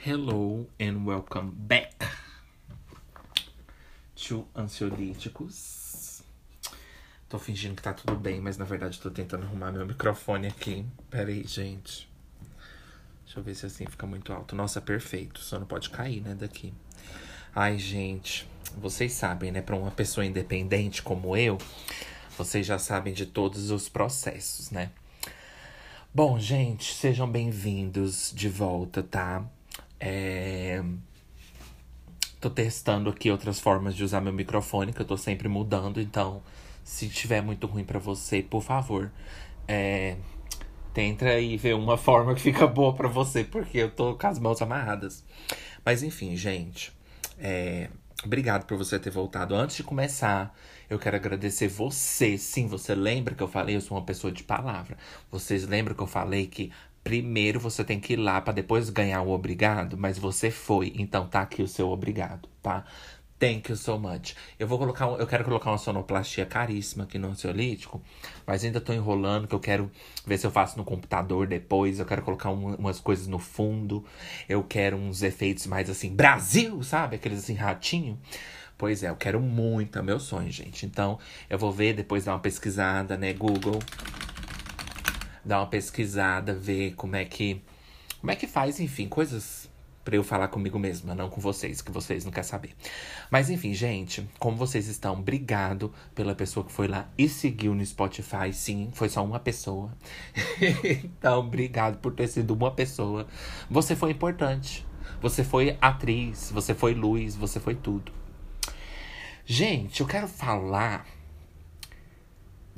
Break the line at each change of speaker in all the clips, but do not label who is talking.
Hello and welcome back to Ansiolíticos. Tô fingindo que tá tudo bem, mas na verdade tô tentando arrumar meu microfone aqui. Pera aí, gente. Deixa eu ver se assim fica muito alto. Nossa, perfeito. Só não pode cair, né, daqui. Ai, gente, vocês sabem, né, pra uma pessoa independente como eu, vocês já sabem de todos os processos, né? Bom, gente, sejam bem-vindos de volta, tá? É... Tô testando aqui outras formas de usar meu microfone, que eu tô sempre mudando. Então, se tiver muito ruim para você, por favor, é... tenta aí ver uma forma que fica boa para você, porque eu tô com as mãos amarradas. Mas enfim, gente, é... obrigado por você ter voltado. Antes de começar, eu quero agradecer você. Sim, você lembra que eu falei? Eu sou uma pessoa de palavra. Vocês lembram que eu falei que Primeiro você tem que ir lá para depois ganhar o obrigado, mas você foi, então tá aqui o seu obrigado, tá? Thank you so much. Eu vou colocar, eu quero colocar uma sonoplastia caríssima aqui no ansiolítico, mas ainda tô enrolando, que eu quero ver se eu faço no computador depois. Eu quero colocar um, umas coisas no fundo. Eu quero uns efeitos mais assim, Brasil, sabe? Aqueles assim, ratinho. Pois é, eu quero muito, é meu sonho, gente. Então, eu vou ver, depois dar uma pesquisada, né? Google dar uma pesquisada, ver como é que. Como é que faz, enfim, coisas para eu falar comigo mesma, não com vocês, que vocês não querem saber. Mas enfim, gente, como vocês estão? Obrigado pela pessoa que foi lá e seguiu no Spotify. Sim, foi só uma pessoa. então, obrigado por ter sido uma pessoa. Você foi importante. Você foi atriz, você foi luz, você foi tudo. Gente, eu quero falar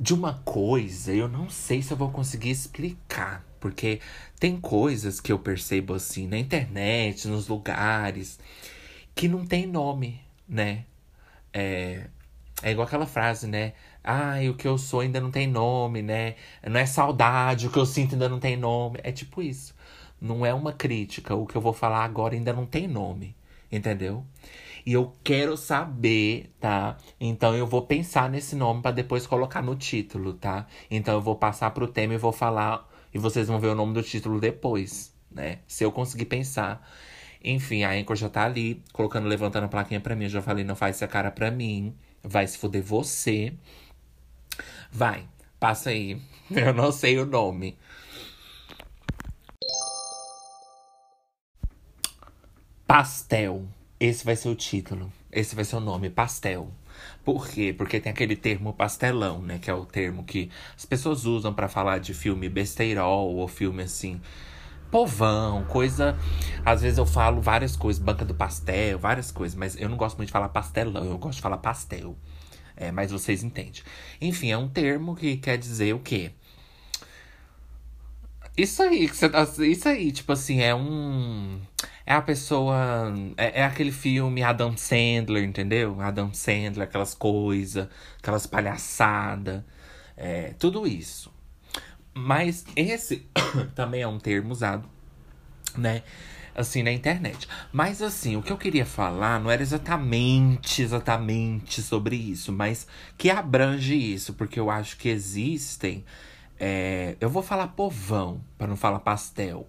de uma coisa, eu não sei se eu vou conseguir explicar. Porque tem coisas que eu percebo assim na internet, nos lugares, que não tem nome, né? É, é igual aquela frase, né? Ai, o que eu sou ainda não tem nome, né? Não é saudade, o que eu sinto ainda não tem nome. É tipo isso. Não é uma crítica. O que eu vou falar agora ainda não tem nome. Entendeu? E eu quero saber, tá? Então eu vou pensar nesse nome para depois colocar no título, tá? Então eu vou passar pro tema e vou falar. E vocês vão ver o nome do título depois, né? Se eu conseguir pensar. Enfim, a Anchor já tá ali, colocando, levantando a plaquinha pra mim. Eu já falei, não faz essa cara pra mim. Vai se fuder você. Vai, passa aí. Eu não sei o nome. Pastel. Esse vai ser o título. Esse vai ser o nome, pastel. Por quê? Porque tem aquele termo pastelão, né? Que é o termo que as pessoas usam para falar de filme besteirol ou filme assim. Povão, coisa. Às vezes eu falo várias coisas, banca do pastel, várias coisas, mas eu não gosto muito de falar pastelão, eu gosto de falar pastel. É, mas vocês entendem. Enfim, é um termo que quer dizer o quê? Isso aí, tá, isso aí, tipo assim, é um é a pessoa. É, é, aquele filme Adam Sandler, entendeu? Adam Sandler, aquelas coisas, aquelas palhaçadas, é, tudo isso. Mas esse também é um termo usado, né? Assim, na internet. Mas assim, o que eu queria falar não era exatamente, exatamente sobre isso, mas que abrange isso, porque eu acho que existem. É, eu vou falar povão, para não falar pastel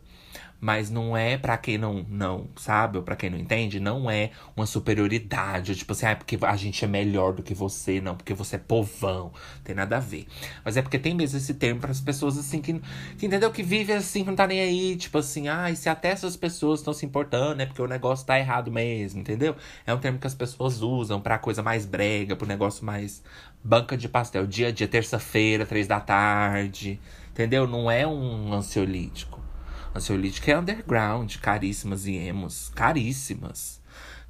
mas não é para quem não, não sabe, ou pra quem não entende, não é uma superioridade, tipo assim, ah, é porque a gente é melhor do que você, não, porque você é povão, tem nada a ver. Mas é porque tem mesmo esse termo para as pessoas assim que, que entendeu que vive assim, que não tá nem aí, tipo assim, ah, e se até essas pessoas estão se importando, é porque o negócio tá errado mesmo, entendeu? É um termo que as pessoas usam pra coisa mais brega, pro negócio mais banca de pastel, dia a dia, terça-feira, três da tarde, entendeu? Não é um ansiolítico. Ansiolítica é underground, caríssimas e emos. Caríssimas.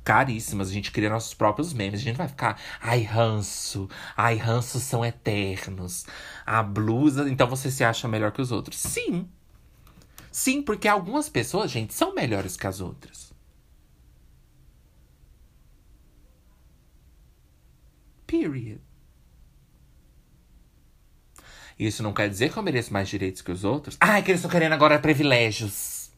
Caríssimas. A gente cria nossos próprios memes. A gente vai ficar. Ai, ranço. Ai, ranço são eternos. A blusa. Então você se acha melhor que os outros. Sim. Sim, porque algumas pessoas, gente, são melhores que as outras. Period. Isso não quer dizer que eu mereço mais direitos que os outros. Ai, que eles estão querendo agora privilégios.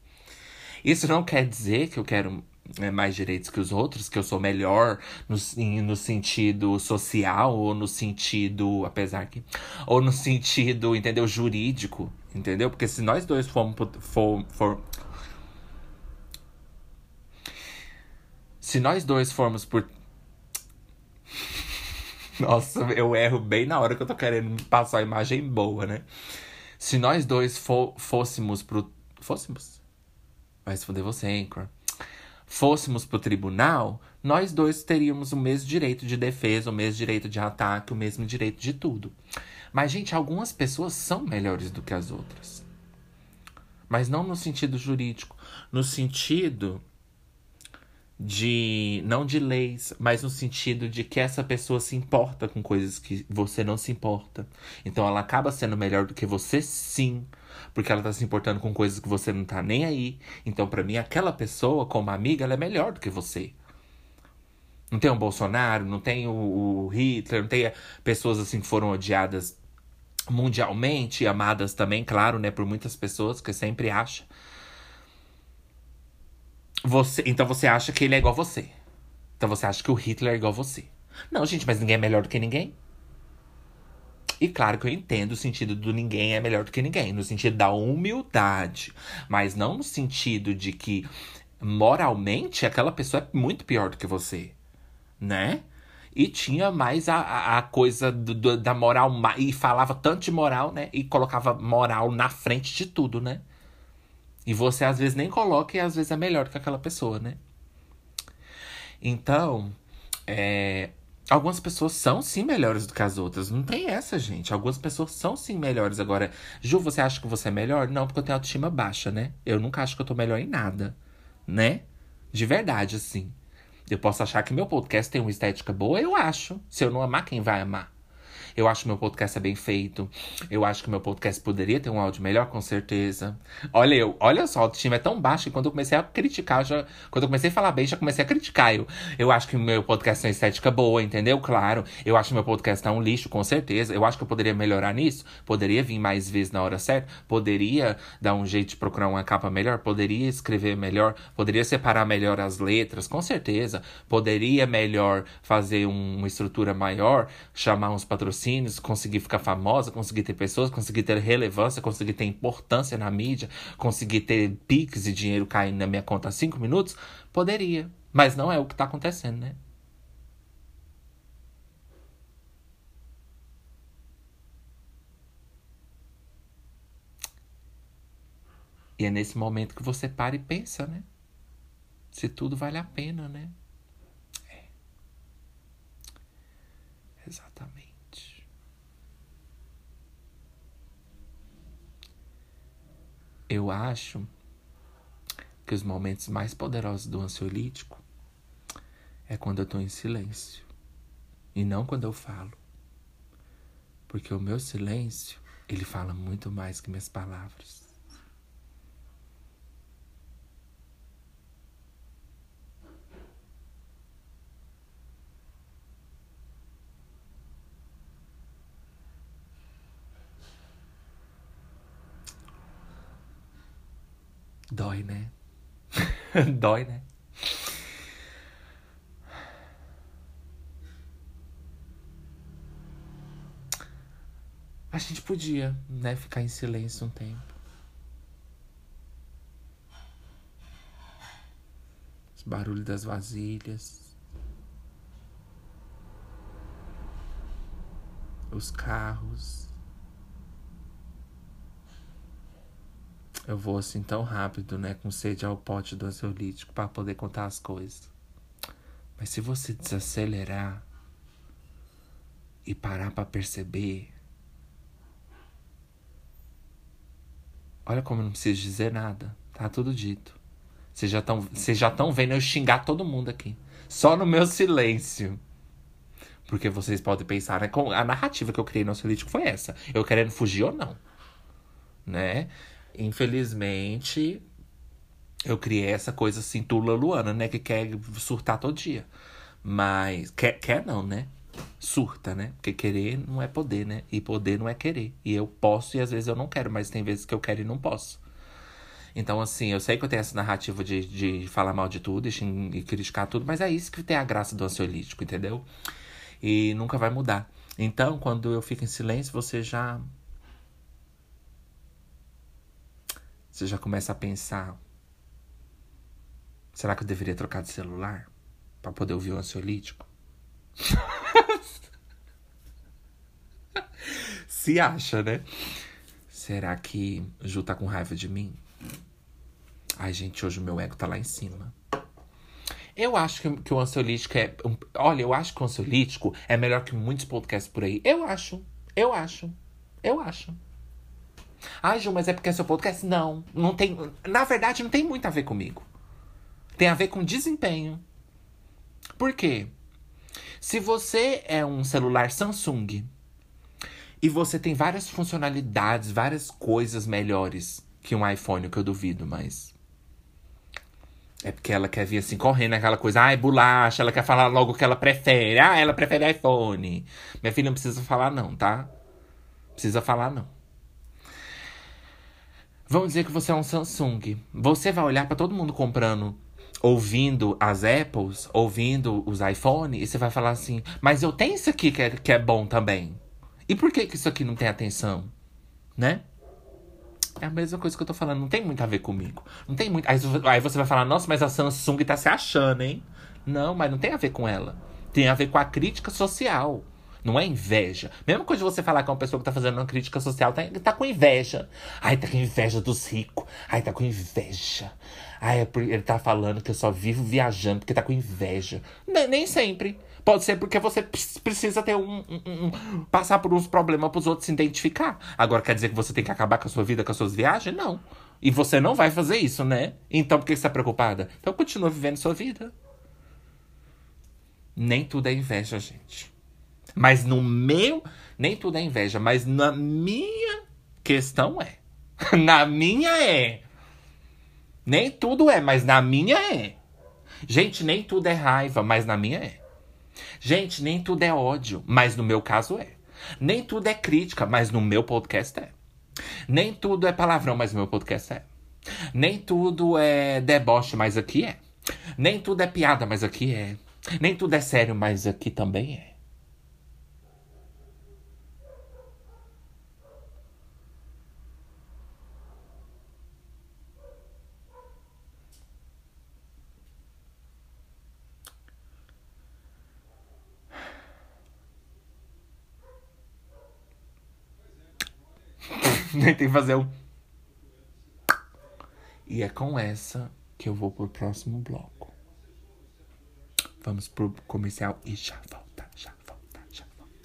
Isso não quer dizer que eu quero né, mais direitos que os outros, que eu sou melhor no, no sentido social ou no sentido, apesar que, ou no sentido, entendeu, jurídico, entendeu? Porque se nós dois formos for, for, Se nós dois formos por. Nossa, eu erro bem na hora que eu tô querendo passar a imagem boa, né? Se nós dois fôssemos pro. Fôssemos? Vai se fuder você, Anchor. Fôssemos pro tribunal, nós dois teríamos o mesmo direito de defesa, o mesmo direito de ataque, o mesmo direito de tudo. Mas, gente, algumas pessoas são melhores do que as outras. Mas não no sentido jurídico, no sentido de não de leis, mas no sentido de que essa pessoa se importa com coisas que você não se importa. Então ela acaba sendo melhor do que você, sim, porque ela tá se importando com coisas que você não tá nem aí. Então para mim aquela pessoa como amiga, ela é melhor do que você. Não tem o Bolsonaro, não tem o, Hitler, não tem pessoas assim que foram odiadas mundialmente, amadas também, claro, né, por muitas pessoas que sempre acha você, então você acha que ele é igual a você. Então você acha que o Hitler é igual a você. Não, gente, mas ninguém é melhor do que ninguém. E claro que eu entendo o sentido do ninguém é melhor do que ninguém, no sentido da humildade, mas não no sentido de que moralmente aquela pessoa é muito pior do que você, né? E tinha mais a, a coisa do, do, da moral, e falava tanto de moral, né? E colocava moral na frente de tudo, né? E você às vezes nem coloca e às vezes é melhor que aquela pessoa, né? Então, é, algumas pessoas são sim melhores do que as outras. Não tem essa, gente. Algumas pessoas são sim melhores. Agora, Ju, você acha que você é melhor? Não, porque eu tenho autoestima baixa, né? Eu nunca acho que eu tô melhor em nada, né? De verdade, assim. Eu posso achar que meu podcast tem uma estética boa, eu acho. Se eu não amar, quem vai amar? Eu acho que meu podcast é bem feito. Eu acho que meu podcast poderia ter um áudio melhor, com certeza. Olha, eu, olha só, o time é tão baixo que quando eu comecei a criticar, já, quando eu comecei a falar bem, já comecei a criticar. Eu, eu acho que meu podcast tem estética boa, entendeu? Claro. Eu acho que meu podcast tá um lixo, com certeza. Eu acho que eu poderia melhorar nisso. Poderia vir mais vezes na hora certa. Poderia dar um jeito de procurar uma capa melhor. Poderia escrever melhor. Poderia separar melhor as letras, com certeza. Poderia melhor fazer um, uma estrutura maior, chamar uns patrocínios patrocínios, conseguir ficar famosa, conseguir ter pessoas, conseguir ter relevância, conseguir ter importância na mídia, conseguir ter piques e dinheiro caindo na minha conta a cinco minutos, poderia. Mas não é o que está acontecendo, né? E é nesse momento que você para e pensa, né? Se tudo vale a pena, né? É. Exatamente. Eu acho que os momentos mais poderosos do ansiolítico é quando eu estou em silêncio e não quando eu falo. Porque o meu silêncio, ele fala muito mais que minhas palavras. Dói, né? Dói, né? A gente podia, né, ficar em silêncio um tempo. Os barulhos das vasilhas. Os carros. Eu vou assim tão rápido, né? Com sede ao pote do ansiolítico para poder contar as coisas. Mas se você desacelerar e parar para perceber, olha como eu não preciso dizer nada. Tá tudo dito. Vocês já estão, vocês já estão vendo eu xingar todo mundo aqui, só no meu silêncio. Porque vocês podem pensar, né? A narrativa que eu criei no ansiolítico foi essa. Eu querendo fugir ou não. Né? Infelizmente, eu criei essa coisa assim, Tula Luana, né? Que quer surtar todo dia. Mas. Quer, quer não, né? Surta, né? Porque querer não é poder, né? E poder não é querer. E eu posso e às vezes eu não quero, mas tem vezes que eu quero e não posso. Então, assim, eu sei que eu tenho essa narrativa de, de falar mal de tudo e, criticar tudo, mas é isso que tem a graça do ansiolítico, entendeu? E nunca vai mudar. Então, quando eu fico em silêncio, você já Você já começa a pensar: será que eu deveria trocar de celular? Pra poder ouvir o ansiolítico? Se acha, né? Será que Ju tá com raiva de mim? Ai, gente, hoje o meu ego tá lá em cima. Eu acho que, que o ansiolítico é. Um, olha, eu acho que o ansiolítico é melhor que muitos podcasts por aí. Eu acho. Eu acho. Eu acho. Ai, Ju, mas é porque é seu podcast? Não. Não tem. Na verdade, não tem muito a ver comigo. Tem a ver com desempenho. Por quê? Se você é um celular Samsung e você tem várias funcionalidades, várias coisas melhores que um iPhone, que eu duvido, mas. É porque ela quer vir assim correndo, aquela coisa, ai, bolacha, ela quer falar logo o que ela prefere. Ah, ela prefere iPhone. Minha filha não precisa falar, não, tá? Precisa falar, não. Vamos dizer que você é um Samsung. Você vai olhar para todo mundo comprando, ouvindo as Apples, ouvindo os iPhone, e você vai falar assim: Mas eu tenho isso aqui que é, que é bom também. E por que, que isso aqui não tem atenção? Né? É a mesma coisa que eu tô falando, não tem muito a ver comigo. Não tem muito. Aí, aí você vai falar, nossa, mas a Samsung tá se achando, hein? Não, mas não tem a ver com ela. Tem a ver com a crítica social. Não é inveja. Mesma coisa de você falar que uma pessoa que tá fazendo uma crítica social tá, tá com inveja. Ai, tá com inveja dos ricos. Ai, tá com inveja. Ai, é ele tá falando que eu só vivo viajando porque tá com inveja. Nem, nem sempre. Pode ser porque você precisa ter um, um, um, passar por uns problemas para os outros se identificar. Agora quer dizer que você tem que acabar com a sua vida, com as suas viagens? Não. E você não vai fazer isso, né? Então por que você está preocupada? Então continua vivendo sua vida. Nem tudo é inveja, gente. Mas no meu. Nem tudo é inveja, mas na minha questão é. na minha é. Nem tudo é, mas na minha é. Gente, nem tudo é raiva, mas na minha é. Gente, nem tudo é ódio, mas no meu caso é. Nem tudo é crítica, mas no meu podcast é. Nem tudo é palavrão, mas no meu podcast é. Nem tudo é deboche, mas aqui é. Nem tudo é piada, mas aqui é. Nem tudo é sério, mas aqui também é. Nem tem que fazer um. E é com essa que eu vou pro próximo bloco. Vamos pro comercial e já volta, já volta, já volta.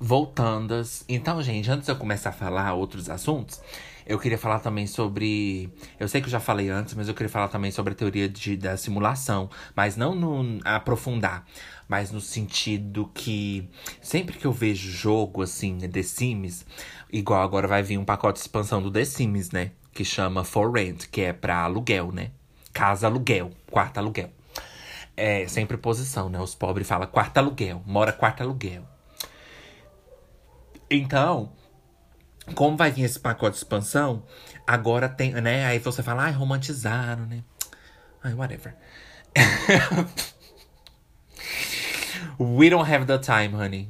Voltandas. Então, gente, antes de eu começar a falar outros assuntos, eu queria falar também sobre. Eu sei que eu já falei antes, mas eu queria falar também sobre a teoria de, da simulação. Mas não no aprofundar mas no sentido que sempre que eu vejo jogo assim, The Sims, igual agora vai vir um pacote de expansão do The Sims, né? Que chama For Rent, que é pra aluguel, né? Casa aluguel, quarto aluguel. É sempre posição, né? Os pobres falam quarto aluguel, mora quarto aluguel. Então, como vai vir esse pacote de expansão, agora tem, né? Aí você fala, ai, romantizaram, né? Ai, whatever. We don't have the time, honey.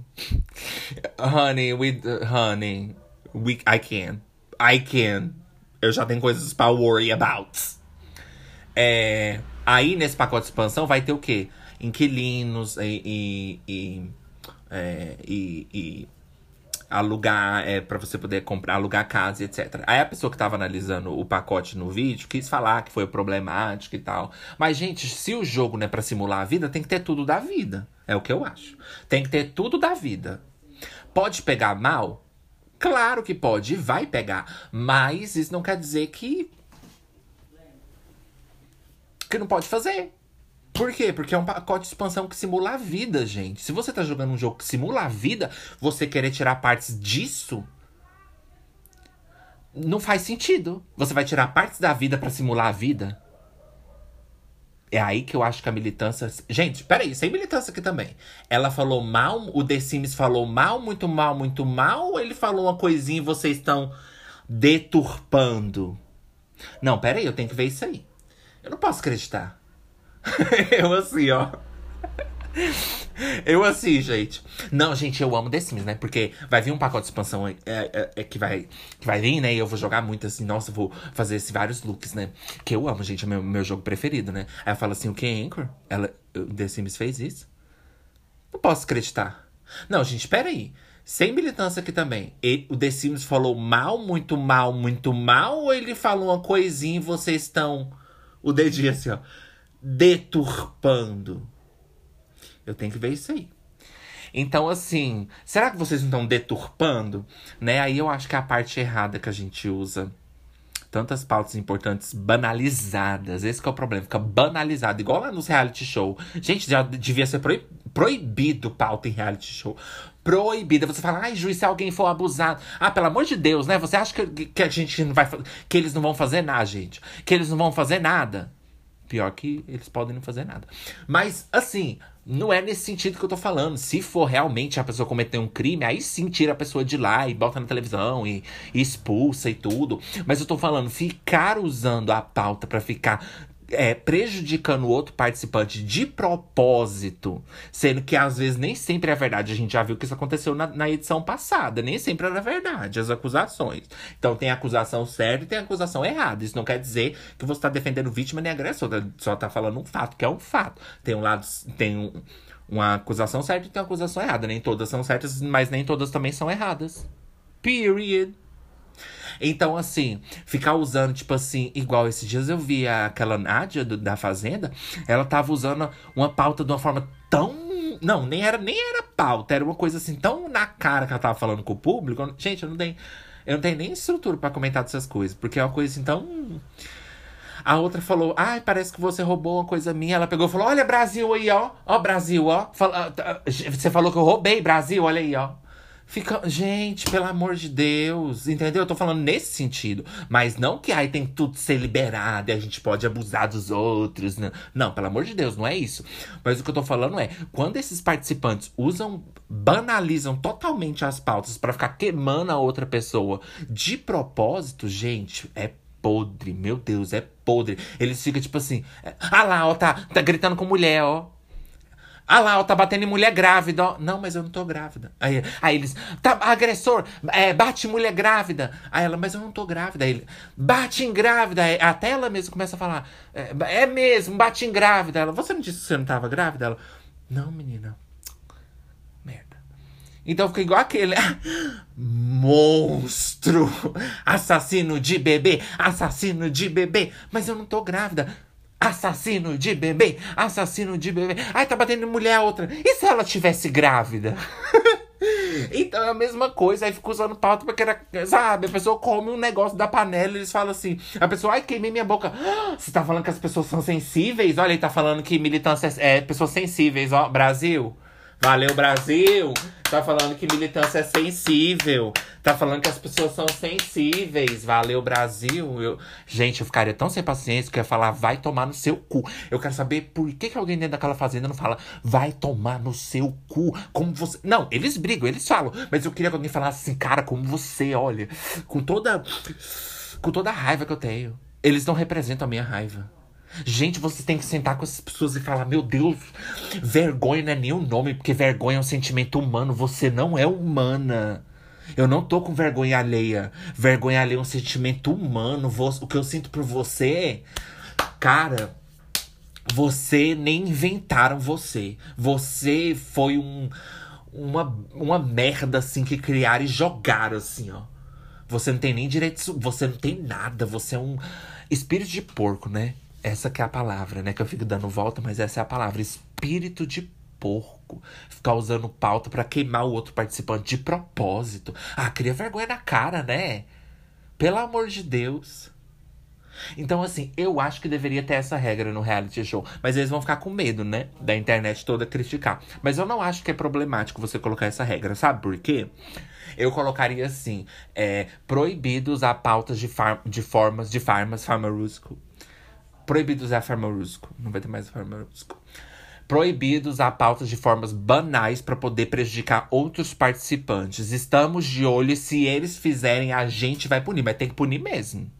honey, we, honey, we, I can. I can. Eu já tenho coisas pra worry about. É, aí, nesse pacote de expansão, vai ter o quê? Inquilinos e, e, e, é, e, e alugar, é, para você poder comprar, alugar casa, etc. Aí a pessoa que tava analisando o pacote no vídeo quis falar que foi problemático e tal. Mas, gente, se o jogo não é pra simular a vida, tem que ter tudo da vida. É o que eu acho. Tem que ter tudo da vida. Pode pegar mal? Claro que pode, vai pegar. Mas isso não quer dizer que. que não pode fazer. Por quê? Porque é um pacote de expansão que simula a vida, gente. Se você tá jogando um jogo que simula a vida, você querer tirar partes disso. Não faz sentido. Você vai tirar partes da vida para simular a vida? É aí que eu acho que a militância. Gente, peraí, sem militância aqui também. Ela falou mal, o The Sims falou mal, muito mal, muito mal, ou ele falou uma coisinha e vocês estão deturpando? Não, peraí, eu tenho que ver isso aí. Eu não posso acreditar. eu assim, ó. Eu assim, gente. Não, gente, eu amo The Sims, né? Porque vai vir um pacote de expansão é, é, é, que, vai, que vai vir, né? E eu vou jogar muito assim. Nossa, eu vou fazer esses vários looks, né? Que eu amo, gente. É meu, meu jogo preferido, né? Aí eu falo assim: o que, Anchor? Ela, The Sims fez isso? Não posso acreditar. Não, gente, peraí. Sem militância aqui também. Ele, o The Sims falou mal, muito mal, muito mal? Ou ele falou uma coisinha e vocês estão. O dedinho assim, ó. Deturpando. Eu tenho que ver isso aí. Então, assim, será que vocês não estão deturpando? Né? Aí eu acho que é a parte errada que a gente usa. Tantas pautas importantes banalizadas. Esse é o problema. Fica banalizado. Igual lá nos reality show. Gente, já devia ser proibido pauta em reality show. Proibida. Você fala, ai, juiz, se alguém for abusado. Ah, pelo amor de Deus, né? Você acha que, que a gente não vai. Que eles não vão fazer nada, gente? Que eles não vão fazer nada? Pior que eles podem não fazer nada. Mas, assim, não é nesse sentido que eu tô falando. Se for realmente a pessoa cometer um crime, aí sim tira a pessoa de lá e bota na televisão e, e expulsa e tudo. Mas eu tô falando, ficar usando a pauta para ficar é, prejudicando o outro participante de propósito, sendo que às vezes nem sempre é verdade. A gente já viu que isso aconteceu na, na edição passada, nem sempre era verdade as acusações. Então tem acusação certa e tem acusação errada. Isso não quer dizer que você está defendendo vítima nem agressor, tá, só está falando um fato, que é um fato. Tem um lado, tem um, uma acusação certa e tem uma acusação errada. Nem todas são certas, mas nem todas também são erradas. Period. Então, assim, ficar usando, tipo assim, igual esses dias eu vi aquela Nádia do, da Fazenda, ela tava usando uma pauta de uma forma tão. Não, nem era, nem era pauta, era uma coisa assim, tão na cara que ela tava falando com o público. Gente, eu não tenho. Eu não tenho nem estrutura para comentar dessas coisas, porque é uma coisa assim tão. A outra falou, ai, parece que você roubou uma coisa minha. Ela pegou e falou, olha Brasil aí, ó. Ó, Brasil, ó. Fala, você falou que eu roubei, Brasil, olha aí, ó. Fica, gente, pelo amor de Deus, entendeu? Eu tô falando nesse sentido. Mas não que aí tem tudo ser liberado e a gente pode abusar dos outros. Não. não, pelo amor de Deus, não é isso. Mas o que eu tô falando é, quando esses participantes usam, banalizam totalmente as pautas para ficar queimando a outra pessoa de propósito, gente, é podre, meu Deus, é podre. Eles ficam tipo assim, ah lá, ó, tá, tá gritando com mulher, ó. Ah lá, ó, tá batendo em mulher grávida, ó. Não, mas eu não tô grávida. Aí, aí eles, tá, agressor, é, bate mulher grávida. Aí ela, mas eu não tô grávida. Aí ele, bate em grávida. Aí, até ela mesma começa a falar, é, é mesmo, bate em grávida. Ela, você não disse que você não tava grávida? Ela, não, menina. Merda. Então fica igual aquele. Monstro! Assassino de bebê! Assassino de bebê! Mas eu não tô grávida. Assassino de bebê, assassino de bebê. Ai, tá batendo mulher outra. E se ela tivesse grávida? então é a mesma coisa. Aí fica usando pauta porque era. Sabe, a pessoa come um negócio da panela e eles falam assim. A pessoa, ai, queimei minha boca. Você tá falando que as pessoas são sensíveis? Olha, ele tá falando que militância é, é pessoas sensíveis, ó. Brasil. Valeu, Brasil! Tá falando que militância é sensível. Tá falando que as pessoas são sensíveis. Valeu, Brasil. Eu... Gente, eu ficaria tão sem paciência que eu ia falar, vai tomar no seu cu. Eu quero saber por que, que alguém dentro daquela fazenda não fala, vai tomar no seu cu. Como você. Não, eles brigam, eles falam. Mas eu queria que alguém falasse assim, cara, como você, olha. Com toda. Com toda a raiva que eu tenho. Eles não representam a minha raiva. Gente, você tem que sentar com essas pessoas e falar: Meu Deus, vergonha não é nem o nome, porque vergonha é um sentimento humano. Você não é humana. Eu não tô com vergonha alheia. Vergonha alheia é um sentimento humano. O que eu sinto por você, cara, você nem inventaram você. Você foi um, uma, uma merda assim que criaram e jogaram assim, ó. Você não tem nem direito, você não tem nada, você é um espírito de porco, né? Essa que é a palavra, né? Que eu fico dando volta, mas essa é a palavra. Espírito de porco. Ficar usando pauta para queimar o outro participante de propósito. Ah, cria vergonha na cara, né? Pelo amor de Deus. Então, assim, eu acho que deveria ter essa regra no reality show. Mas eles vão ficar com medo, né? Da internet toda criticar. Mas eu não acho que é problemático você colocar essa regra. Sabe por quê? Eu colocaria assim: é, proibido usar pautas de, far de formas de farmas farmacêutico Proibido usar farmacêutico. Não vai ter mais farmacêutico. Proibido usar pautas de formas banais para poder prejudicar outros participantes. Estamos de olho e se eles fizerem, a gente vai punir. Mas tem que punir mesmo.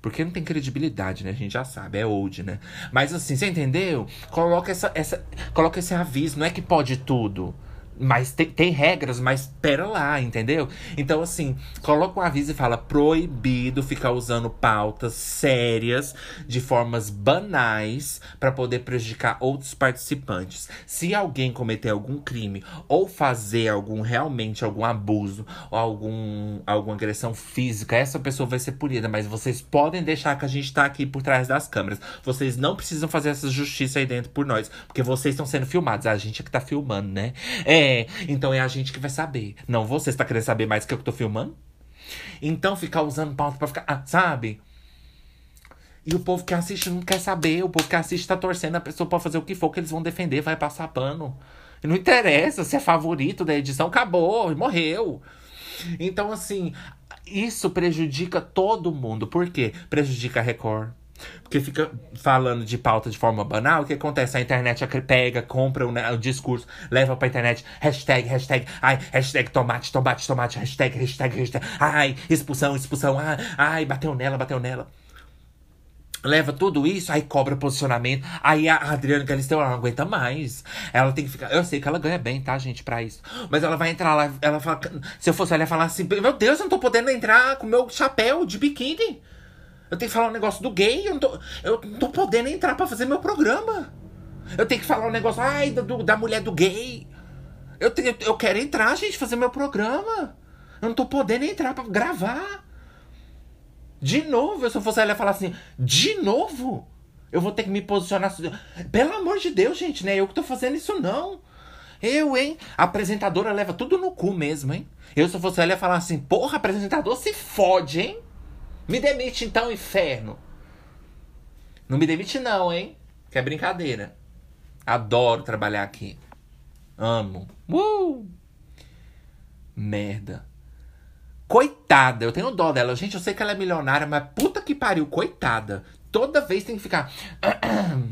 Porque não tem credibilidade, né? A gente já sabe, é old, né? Mas assim, você entendeu? Coloca essa, essa, coloca esse aviso, não é que pode tudo. Mas tem, tem, regras, mas pera lá, entendeu? Então, assim, coloca um aviso e fala: proibido ficar usando pautas sérias de formas banais para poder prejudicar outros participantes. Se alguém cometer algum crime ou fazer algum realmente algum abuso ou algum, alguma agressão física, essa pessoa vai ser punida. Mas vocês podem deixar que a gente tá aqui por trás das câmeras. Vocês não precisam fazer essa justiça aí dentro por nós, porque vocês estão sendo filmados. A gente é que tá filmando, né? É. É, então é a gente que vai saber. Não você está querendo saber mais que eu que tô filmando? Então ficar usando pauta pra ficar. Ah, sabe? E o povo que assiste não quer saber. O povo que assiste tá torcendo. A pessoa pode fazer o que for que eles vão defender, vai passar pano. Não interessa se é favorito da edição, acabou, morreu. Então, assim, isso prejudica todo mundo. Por quê? Prejudica a Record, porque fica falando de pauta de forma banal, o que acontece? A internet pega, compra o, o discurso, leva pra internet, hashtag, hashtag, ai, hashtag tomate, tomate, tomate, hashtag, hashtag, hashtag, ai, expulsão, expulsão, ai, ai, bateu nela, bateu nela. Leva tudo isso, aí cobra posicionamento. Aí a Adriana Galisteu, ela não aguenta mais. Ela tem que ficar. Eu sei que ela ganha bem, tá, gente, pra isso. Mas ela vai entrar lá, ela fala. Se eu fosse ela ia falar assim: Meu Deus, eu não tô podendo entrar com meu chapéu de biquíni. Eu tenho que falar um negócio do gay, eu não tô, eu não tô podendo entrar para fazer meu programa. Eu tenho que falar um negócio, ai, do, da mulher do gay. Eu, tenho, eu quero entrar, gente, fazer meu programa. Eu não tô podendo entrar para gravar. De novo, se eu fosse ela falar assim, de novo? Eu vou ter que me posicionar. Pelo amor de Deus, gente, né? Eu que tô fazendo isso, não. Eu, hein? A apresentadora leva tudo no cu mesmo, hein? Eu, se eu fosse ela, falar assim, porra, apresentador se fode, hein? Me demite então, inferno. Não me demite não, hein? Que é brincadeira. Adoro trabalhar aqui. Amo. Uh! Merda. Coitada, eu tenho dó dela. Gente, eu sei que ela é milionária, mas puta que pariu, coitada. Toda vez tem que ficar.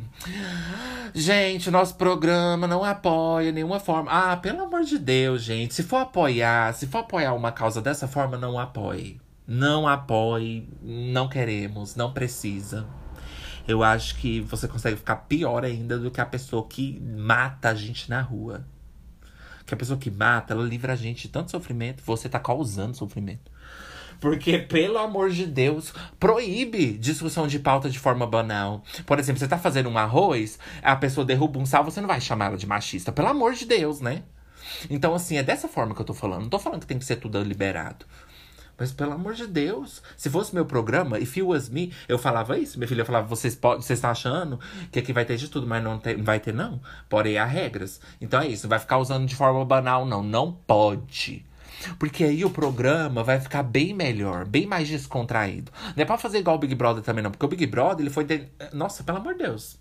gente, nosso programa não apoia nenhuma forma. Ah, pelo amor de Deus, gente. Se for apoiar, se for apoiar uma causa dessa forma, não apoie. Não apoie, não queremos, não precisa. Eu acho que você consegue ficar pior ainda do que a pessoa que mata a gente na rua. Que a pessoa que mata, ela livra a gente de tanto sofrimento, você tá causando sofrimento. Porque, pelo amor de Deus, proíbe discussão de pauta de forma banal. Por exemplo, você tá fazendo um arroz, a pessoa derruba um sal, você não vai chamar ela de machista. Pelo amor de Deus, né? Então, assim, é dessa forma que eu tô falando. Não tô falando que tem que ser tudo liberado. Mas pelo amor de Deus, se fosse meu programa, if it was me, eu falava isso. Minha filha falava, vocês, pode, vocês estão achando que aqui vai ter de tudo, mas não, tem, vai ter, não. Porém, há regras. Então é isso, vai ficar usando de forma banal, não. Não pode. Porque aí o programa vai ficar bem melhor, bem mais descontraído. Não é pra fazer igual o Big Brother também, não. Porque o Big Brother, ele foi. De... Nossa, pelo amor de Deus.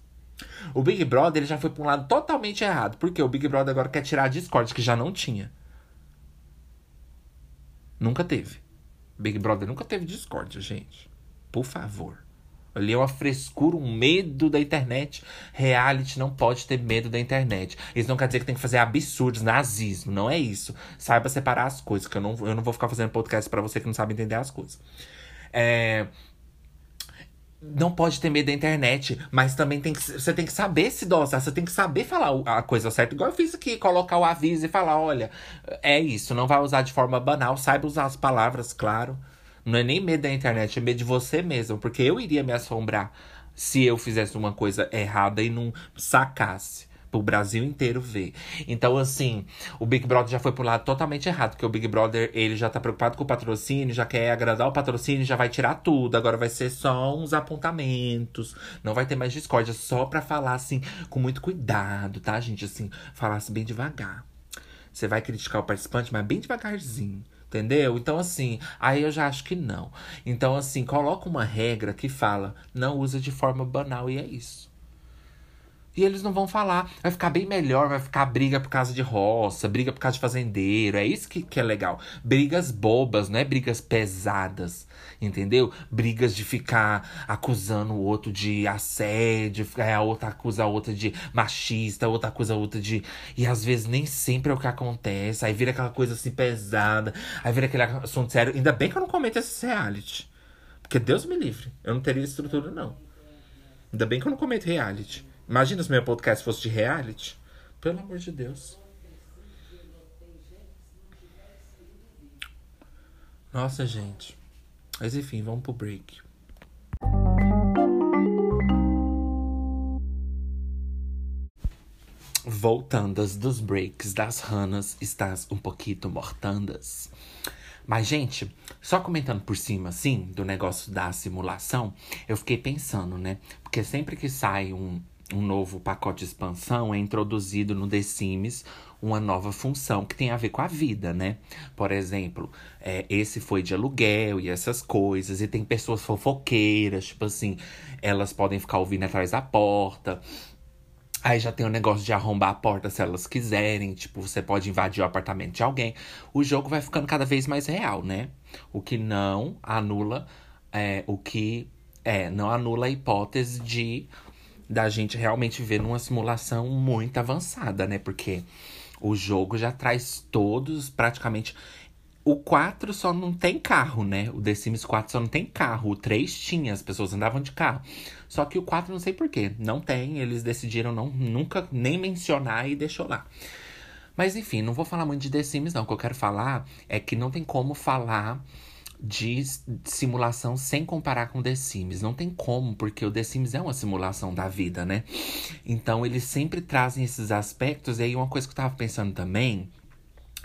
O Big Brother ele já foi pra um lado totalmente errado. Porque o Big Brother agora quer tirar a Discord, que já não tinha. Nunca teve. Big Brother nunca teve discórdia, gente. Por favor. Ali é uma frescura, um medo da internet. Reality não pode ter medo da internet. Isso não quer dizer que tem que fazer absurdos, nazismo. Não é isso. Saiba separar as coisas, que eu não, eu não vou ficar fazendo podcast para você que não sabe entender as coisas. É, não pode ter medo da internet, mas também tem que, você tem que saber se dosar, você tem que saber falar a coisa certa. Igual eu fiz aqui, colocar o aviso e falar: olha, é isso, não vai usar de forma banal, saiba usar as palavras, claro. Não é nem medo da internet, é medo de você mesmo, porque eu iria me assombrar se eu fizesse uma coisa errada e não sacasse o Brasil inteiro ver. Então, assim, o Big Brother já foi pro lado totalmente errado, porque o Big Brother, ele já tá preocupado com o patrocínio, já quer agradar o patrocínio, já vai tirar tudo. Agora vai ser só uns apontamentos, não vai ter mais discórdia, só pra falar, assim, com muito cuidado, tá, gente? Assim, falar assim, bem devagar. Você vai criticar o participante, mas bem devagarzinho. Entendeu? Então, assim, aí eu já acho que não. Então, assim, coloca uma regra que fala, não usa de forma banal e é isso. E eles não vão falar. Vai ficar bem melhor, vai ficar briga por causa de roça, briga por causa de fazendeiro. É isso que, que é legal. Brigas bobas, não é brigas pesadas. Entendeu? Brigas de ficar acusando o outro de assédio, a outra acusa a outra de machista, a outra acusa a outra de. E às vezes nem sempre é o que acontece. Aí vira aquela coisa assim pesada. Aí vira aquele assunto sério. Ainda bem que eu não comento esse reality. Porque Porque Deus me livre. Eu não teria estrutura, não. Ainda bem que eu não comento reality. Imagina se meu podcast fosse de reality. Pelo amor de Deus. Nossa, gente. Mas enfim, vamos pro break. Voltandas dos breaks das ranas, estás um pouquinho mortandas. Mas, gente, só comentando por cima, assim, do negócio da simulação, eu fiquei pensando, né? Porque sempre que sai um, um novo pacote de expansão, é introduzido no The Sims uma nova função que tem a ver com a vida, né? Por exemplo, é, esse foi de aluguel e essas coisas, e tem pessoas fofoqueiras, tipo assim, elas podem ficar ouvindo atrás da porta. Aí já tem o negócio de arrombar a porta se elas quiserem. Tipo, você pode invadir o apartamento de alguém. O jogo vai ficando cada vez mais real, né? O que não anula é, o que é, não anula a hipótese de da gente realmente ver numa simulação muito avançada, né? Porque o jogo já traz todos praticamente. O 4 só não tem carro, né? O The Sims 4 só não tem carro. O 3 tinha, as pessoas andavam de carro. Só que o 4 não sei porquê. Não tem, eles decidiram não nunca nem mencionar e deixou lá. Mas enfim, não vou falar muito de The Sims, não. O que eu quero falar é que não tem como falar de simulação sem comparar com The Sims. Não tem como, porque o The Sims é uma simulação da vida, né? Então eles sempre trazem esses aspectos. E aí, uma coisa que eu tava pensando também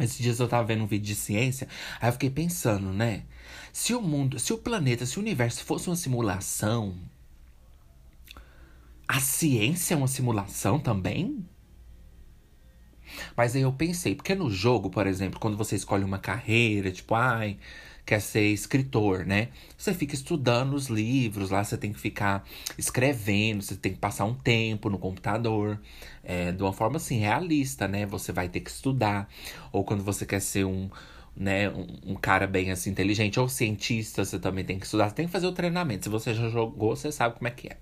esses dias eu tava vendo um vídeo de ciência, aí eu fiquei pensando, né? Se o mundo, se o planeta, se o universo fosse uma simulação, a ciência é uma simulação também? Mas aí eu pensei, porque no jogo, por exemplo, quando você escolhe uma carreira, tipo, ai, quer ser escritor, né? Você fica estudando os livros, lá você tem que ficar escrevendo, você tem que passar um tempo no computador, é, de uma forma assim, realista, né? Você vai ter que estudar. Ou quando você quer ser um, né, um, um, cara bem assim inteligente ou cientista, você também tem que estudar, você tem que fazer o treinamento. Se você já jogou, você sabe como é que é.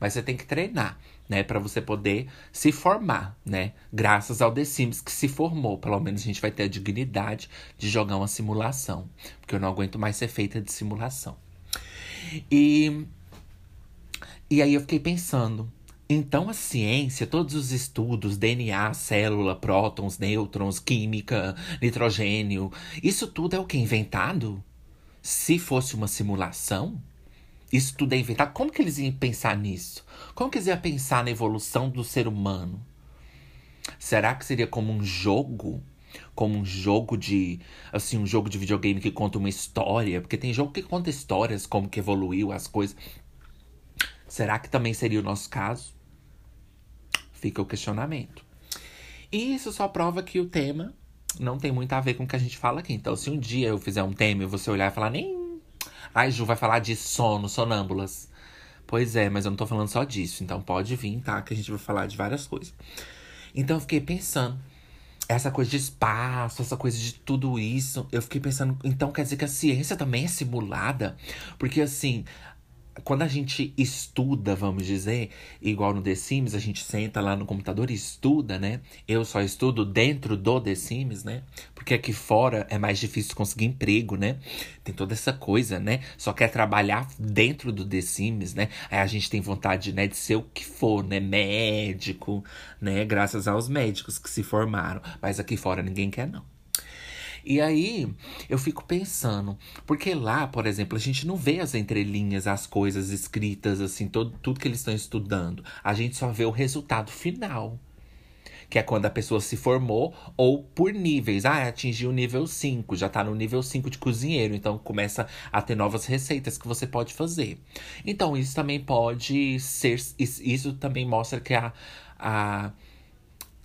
Mas você tem que treinar, né, para você poder se formar, né? Graças ao The Sims que se formou, pelo menos a gente vai ter a dignidade de jogar uma simulação, porque eu não aguento mais ser feita de simulação. E e aí eu fiquei pensando, então, a ciência, todos os estudos, DNA, célula, prótons, nêutrons, química, nitrogênio, isso tudo é o que? Inventado? Se fosse uma simulação? Isso tudo é inventado? Como que eles iam pensar nisso? Como que eles iam pensar na evolução do ser humano? Será que seria como um jogo? Como um jogo de. Assim, um jogo de videogame que conta uma história? Porque tem jogo que conta histórias, como que evoluiu as coisas. Será que também seria o nosso caso? Fica o questionamento. E isso só prova que o tema não tem muito a ver com o que a gente fala aqui. Então, se um dia eu fizer um tema e você olhar e falar, nem. Ai, Ju, vai falar de sono, sonâmbulas. Pois é, mas eu não tô falando só disso. Então pode vir, tá? Que a gente vai falar de várias coisas. Então eu fiquei pensando. Essa coisa de espaço, essa coisa de tudo isso. Eu fiquei pensando, então quer dizer que a ciência também é simulada? Porque assim, quando a gente estuda, vamos dizer, igual no The Sims, a gente senta lá no computador e estuda, né? Eu só estudo dentro do The Sims, né? Porque aqui fora é mais difícil conseguir emprego, né? Tem toda essa coisa, né? Só quer trabalhar dentro do The Sims, né? Aí a gente tem vontade, né, de ser o que for, né? Médico, né? Graças aos médicos que se formaram. Mas aqui fora ninguém quer, não. E aí eu fico pensando, porque lá, por exemplo, a gente não vê as entrelinhas, as coisas escritas, assim, todo, tudo que eles estão estudando. A gente só vê o resultado final que é quando a pessoa se formou, ou por níveis. Ah, atingiu o nível 5, já tá no nível 5 de cozinheiro, então começa a ter novas receitas que você pode fazer. Então, isso também pode ser. Isso também mostra que a, a,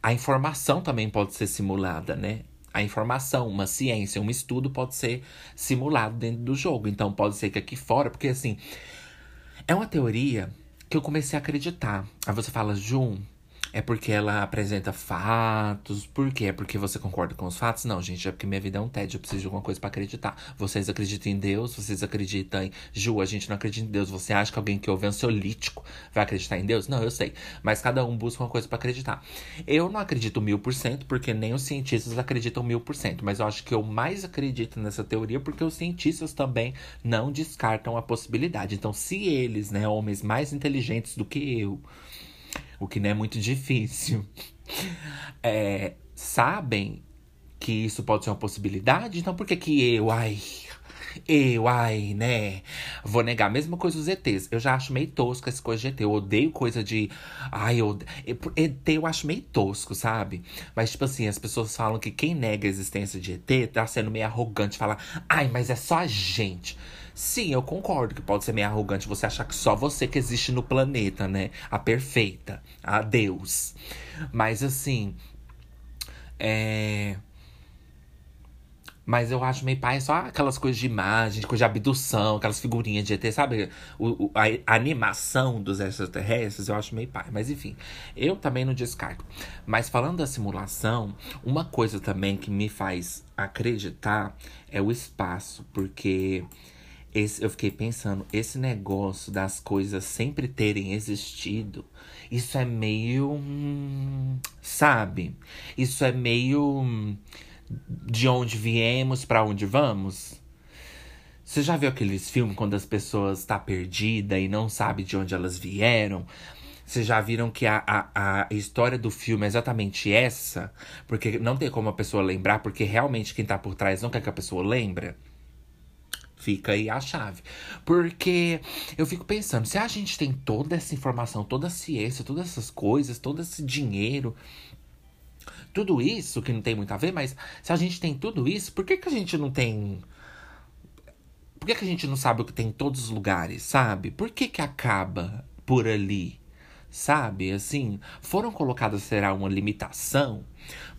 a informação também pode ser simulada, né? A informação, uma ciência, um estudo pode ser simulado dentro do jogo. Então pode ser que aqui fora, porque assim, é uma teoria que eu comecei a acreditar. Aí você fala, Jun, é porque ela apresenta fatos. Por quê? É porque você concorda com os fatos? Não, gente, é porque minha vida é um tédio. Eu preciso de alguma coisa para acreditar. Vocês acreditam em Deus, vocês acreditam em. Ju, a gente não acredita em Deus. Você acha que alguém que ouve ansiolítico vai acreditar em Deus? Não, eu sei. Mas cada um busca uma coisa para acreditar. Eu não acredito mil por cento, porque nem os cientistas acreditam mil por cento. Mas eu acho que eu mais acredito nessa teoria porque os cientistas também não descartam a possibilidade. Então, se eles, né, homens mais inteligentes do que eu, o que não é muito difícil, é, sabem que isso pode ser uma possibilidade, então por que que eu, ai, eu, ai, né? Vou negar. Mesma coisa os ETs. Eu já acho meio tosco essa coisa de ET. Eu odeio coisa de. Ai, eu. ET eu acho meio tosco, sabe? Mas, tipo assim, as pessoas falam que quem nega a existência de ET tá sendo meio arrogante. Fala, ai, mas é só a gente. Sim, eu concordo que pode ser meio arrogante você achar que só você que existe no planeta, né? A perfeita, a Deus. Mas assim. É. Mas eu acho meio pai só aquelas coisas de imagem, coisa de abdução, aquelas figurinhas de ET, sabe? O, o, a, animação dos extraterrestres, eu acho meio pai. Mas enfim, eu também não descarto. Mas falando da simulação, uma coisa também que me faz acreditar é o espaço, porque esse, eu fiquei pensando, esse negócio das coisas sempre terem existido, isso é meio. Hum, sabe? Isso é meio. Hum, de onde viemos para onde vamos? Você já viu aqueles filmes quando as pessoas estão tá perdidas e não sabe de onde elas vieram? Vocês já viram que a, a, a história do filme é exatamente essa? Porque não tem como a pessoa lembrar, porque realmente quem tá por trás não quer que a pessoa lembre. Fica aí a chave. Porque eu fico pensando, se a gente tem toda essa informação, toda a ciência, todas essas coisas, todo esse dinheiro, tudo isso que não tem muito a ver, mas se a gente tem tudo isso, por que, que a gente não tem. Por que, que a gente não sabe o que tem em todos os lugares, sabe? Por que, que acaba por ali? Sabe? Assim, foram colocadas, será uma limitação?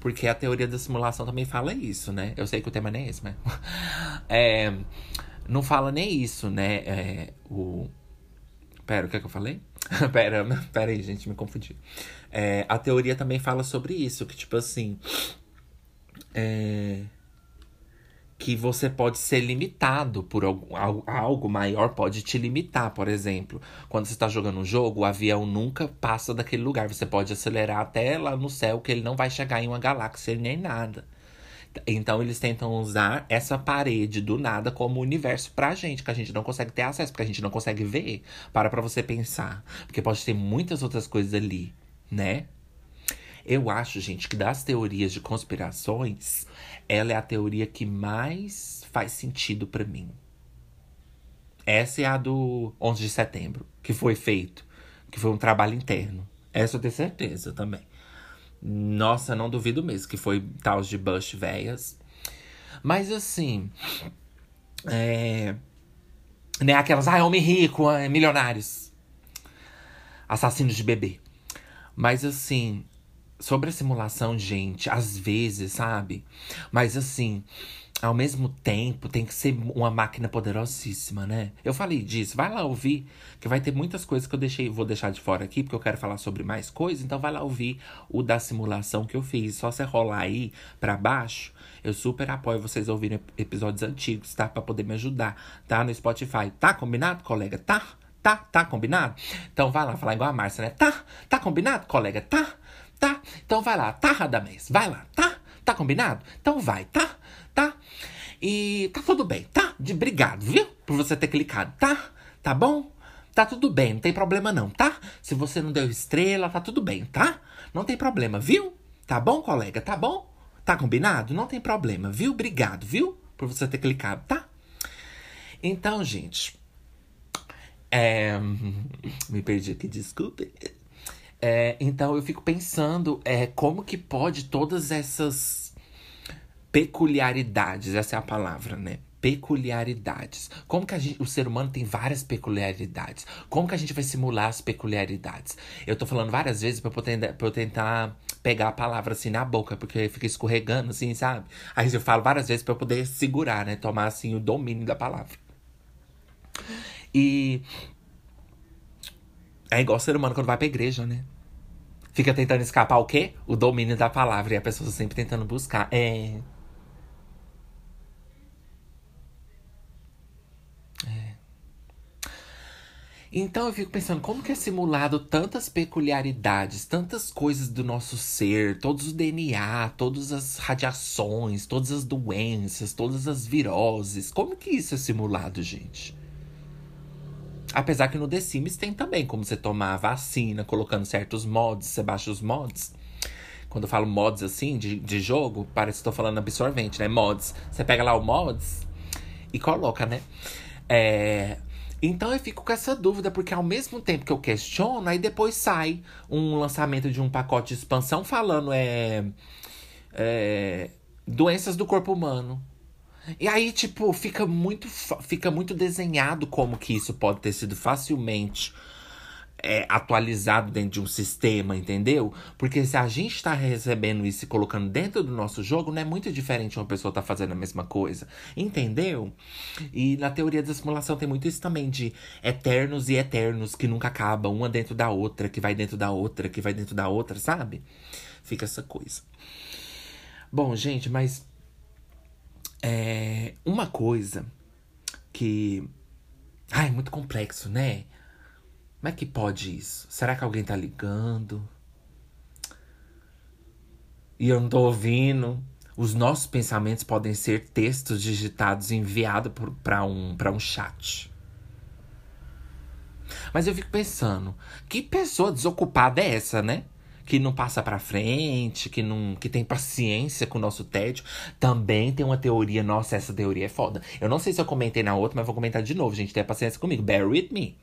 Porque a teoria da simulação também fala isso, né? Eu sei que o tema nem é esse, mas. é não fala nem isso, né? É, o... Pera, o que é que eu falei? pera, pera aí, gente, me confundi. É, a teoria também fala sobre isso, que tipo assim. É, que você pode ser limitado por algum, algo maior pode te limitar, por exemplo. Quando você está jogando um jogo, o avião nunca passa daquele lugar. Você pode acelerar até lá no céu, que ele não vai chegar em uma galáxia nem nada. Então eles tentam usar essa parede do nada como universo pra gente, que a gente não consegue ter acesso, porque a gente não consegue ver. Para pra você pensar. Porque pode ter muitas outras coisas ali, né? Eu acho, gente, que das teorias de conspirações, ela é a teoria que mais faz sentido para mim. Essa é a do 11 de setembro, que foi feito, que foi um trabalho interno. Essa eu tenho certeza também. Nossa, não duvido mesmo que foi tal de Bush velhas. Mas assim. É. Né, aquelas, ah, homem rico, milionários. Assassinos de bebê. Mas assim, sobre a simulação, gente, às vezes, sabe? Mas assim, ao mesmo tempo, tem que ser uma máquina poderosíssima, né? Eu falei disso, vai lá ouvir, que vai ter muitas coisas que eu deixei, vou deixar de fora aqui, porque eu quero falar sobre mais coisas, então vai lá ouvir o da simulação que eu fiz. Só você rolar aí para baixo, eu super apoio vocês ouvirem episódios antigos, tá? Pra poder me ajudar, tá? No Spotify. Tá combinado, colega? Tá? Tá? Tá combinado? Então vai lá, falar igual a Márcia, né? Tá? Tá combinado, colega? Tá? Tá? Então vai lá, tá, Radamés? Vai lá, tá? Tá combinado? Então vai, tá? Tá? E tá tudo bem, tá? De obrigado, viu? Por você ter clicado, tá? Tá bom? Tá tudo bem, não tem problema não, tá? Se você não deu estrela, tá tudo bem, tá? Não tem problema, viu? Tá bom, colega? Tá bom? Tá combinado? Não tem problema, viu? Obrigado, viu? Por você ter clicado, tá? Então, gente. É... Me perdi aqui, desculpe. É, então eu fico pensando é, como que pode todas essas peculiaridades, essa é a palavra, né? Peculiaridades. Como que a gente, o ser humano tem várias peculiaridades? Como que a gente vai simular as peculiaridades? Eu tô falando várias vezes pra eu, poder, pra eu tentar pegar a palavra assim na boca, porque fica escorregando, assim, sabe? Aí eu falo várias vezes pra eu poder segurar, né? Tomar, assim, o domínio da palavra. E. É igual o ser humano quando vai pra igreja, né? Fica tentando escapar o quê? O domínio da palavra. E a pessoa sempre tentando buscar. É. Então eu fico pensando, como que é simulado tantas peculiaridades, tantas coisas do nosso ser, todos os DNA, todas as radiações, todas as doenças, todas as viroses. Como que isso é simulado, gente? Apesar que no The Sims tem também como você tomar a vacina, colocando certos mods, você baixa os mods. Quando eu falo mods assim, de, de jogo, parece que estou falando absorvente, né? Mods. Você pega lá o mods e coloca, né? É, então eu fico com essa dúvida, porque ao mesmo tempo que eu questiono, aí depois sai um lançamento de um pacote de expansão falando é, é doenças do corpo humano. E aí, tipo, fica muito, fica muito desenhado como que isso pode ter sido facilmente é, atualizado dentro de um sistema, entendeu? Porque se a gente está recebendo isso e colocando dentro do nosso jogo, não é muito diferente uma pessoa tá fazendo a mesma coisa, entendeu? E na teoria da simulação tem muito isso também de eternos e eternos que nunca acabam, uma dentro da outra, que vai dentro da outra, que vai dentro da outra, sabe? Fica essa coisa. Bom, gente, mas é uma coisa que ai, muito complexo, né? Como é que pode isso? Será que alguém tá ligando? E eu não tô ouvindo? Os nossos pensamentos podem ser textos digitados enviados para um, pra um chat. Mas eu fico pensando, que pessoa desocupada é essa, né? Que não passa pra frente, que não que tem paciência com o nosso tédio. Também tem uma teoria, nossa, essa teoria é foda. Eu não sei se eu comentei na outra, mas vou comentar de novo, gente. Tenha paciência comigo. Bear with me.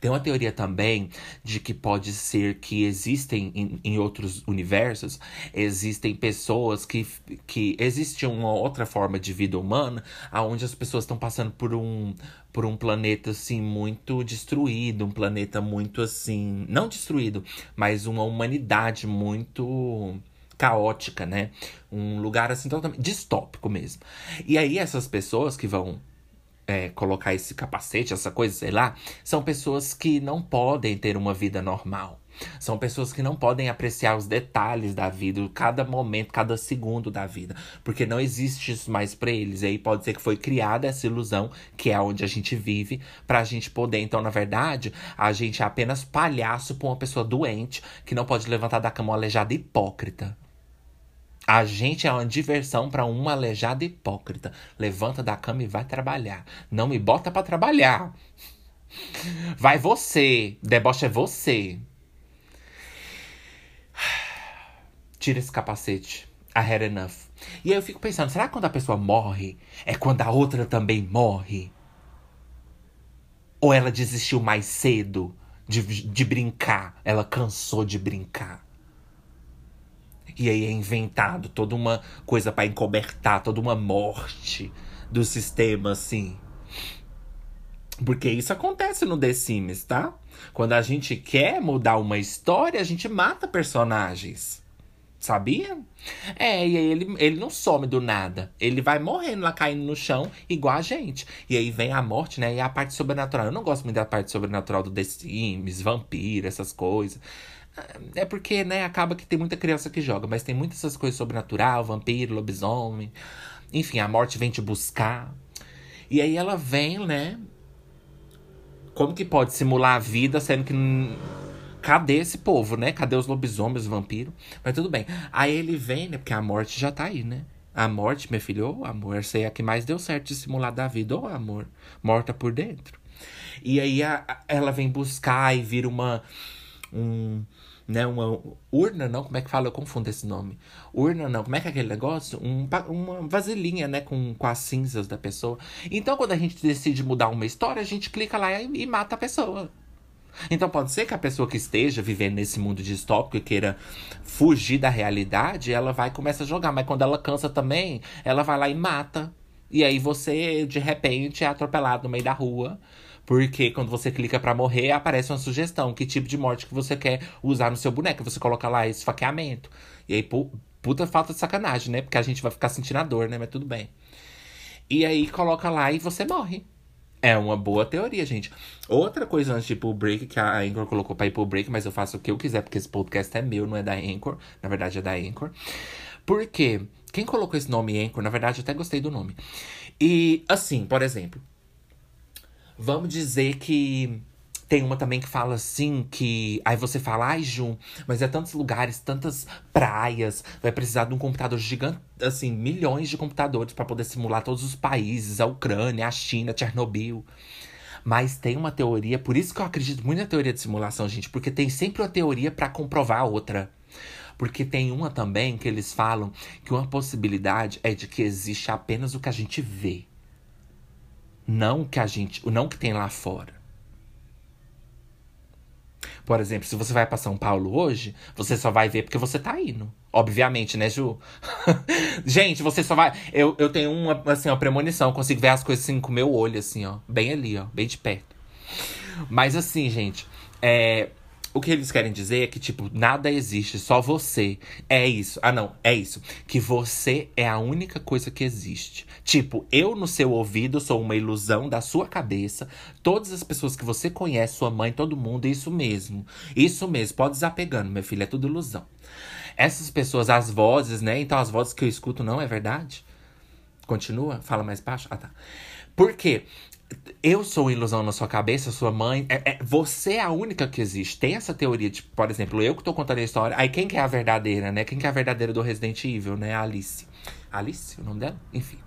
Tem uma teoria também de que pode ser que existem em, em outros universos, existem pessoas que, que existe uma outra forma de vida humana, onde as pessoas estão passando por um, por um planeta assim muito destruído, um planeta muito assim, não destruído, mas uma humanidade muito caótica, né? Um lugar assim totalmente distópico mesmo. E aí essas pessoas que vão é, colocar esse capacete, essa coisa, sei lá, são pessoas que não podem ter uma vida normal. São pessoas que não podem apreciar os detalhes da vida, cada momento, cada segundo da vida, porque não existe isso mais para eles. E aí pode ser que foi criada essa ilusão, que é onde a gente vive, pra gente poder. Então, na verdade, a gente é apenas palhaço pra uma pessoa doente que não pode levantar da cama aleijada hipócrita. A gente é uma diversão para um aleijado hipócrita. Levanta da cama e vai trabalhar. Não me bota para trabalhar. Vai você. Deboche é você. Tira esse capacete. I had enough. E aí eu fico pensando, será que quando a pessoa morre, é quando a outra também morre? Ou ela desistiu mais cedo de, de brincar? Ela cansou de brincar? E aí é inventado toda uma coisa para encobertar, toda uma morte do sistema, assim. Porque isso acontece no The Sims, tá? Quando a gente quer mudar uma história, a gente mata personagens. Sabia? É, e aí ele, ele não some do nada. Ele vai morrendo lá, caindo no chão, igual a gente. E aí vem a morte, né? E a parte sobrenatural. Eu não gosto muito da parte sobrenatural do The Sims, vampiro, essas coisas. É porque, né, acaba que tem muita criança que joga, mas tem muitas essas coisas sobrenatural, vampiro, lobisomem. Enfim, a morte vem te buscar. E aí ela vem, né? Como que pode simular a vida sendo que. Cadê esse povo, né? Cadê os lobisomens, os vampiros? Mas tudo bem. Aí ele vem, né? Porque a morte já tá aí, né? A morte, meu filho, oh, amor, sei a que mais deu certo de simular da vida, ô oh, amor, morta por dentro. E aí a, ela vem buscar e vira uma. Um, né? Uma urna, não, como é que fala? Eu confundo esse nome. Urna, não, como é que é aquele negócio? Um, uma vasilhinha, né, com, com as cinzas da pessoa. Então, quando a gente decide mudar uma história, a gente clica lá e, e mata a pessoa. Então pode ser que a pessoa que esteja vivendo nesse mundo distópico e queira fugir da realidade, ela vai começa a jogar. Mas quando ela cansa também, ela vai lá e mata. E aí você, de repente, é atropelado no meio da rua porque quando você clica para morrer, aparece uma sugestão. Que tipo de morte que você quer usar no seu boneco. Você coloca lá esfaqueamento. E aí, puta falta de sacanagem, né? Porque a gente vai ficar sentindo a dor, né? Mas tudo bem. E aí coloca lá e você morre. É uma boa teoria, gente. Outra coisa antes de ir pro break, que a Anchor colocou pra ir pro break, mas eu faço o que eu quiser, porque esse podcast é meu, não é da Anchor. Na verdade, é da Anchor. Por quê? Quem colocou esse nome Anchor, na verdade, eu até gostei do nome. E, assim, por exemplo, vamos dizer que tem uma também que fala assim, que. Aí você fala, ai, Jun, mas é tantos lugares, tantas praias, vai precisar de um computador gigante, assim, milhões de computadores para poder simular todos os países, a Ucrânia, a China, Chernobyl. Mas tem uma teoria, por isso que eu acredito muito na teoria de simulação, gente, porque tem sempre uma teoria para comprovar a outra. Porque tem uma também que eles falam que uma possibilidade é de que existe apenas o que a gente vê. Não que a gente, não o que tem lá fora. Por exemplo, se você vai para São Paulo hoje, você só vai ver porque você tá indo. Obviamente, né, Ju? gente, você só vai. Eu, eu tenho uma, assim, uma premonição, consigo ver as coisas assim com meu olho, assim, ó. Bem ali, ó. Bem de perto. Mas assim, gente, é, o que eles querem dizer é que, tipo, nada existe, só você. É isso. Ah, não, é isso. Que você é a única coisa que existe. Tipo, eu no seu ouvido sou uma ilusão da sua cabeça. Todas as pessoas que você conhece, sua mãe, todo mundo, é isso mesmo. Isso mesmo, pode desapegando, meu filho, é tudo ilusão. Essas pessoas, as vozes, né? Então, as vozes que eu escuto não é verdade? Continua? Fala mais baixo? Ah, tá. Por quê? Eu sou ilusão na sua cabeça, sua mãe. É, é, você é a única que existe. Tem essa teoria de, por exemplo, eu que tô contando a história. Aí quem que é a verdadeira, né? Quem que é a verdadeira do Resident Evil, né? A Alice. Alice, o nome dela? Enfim.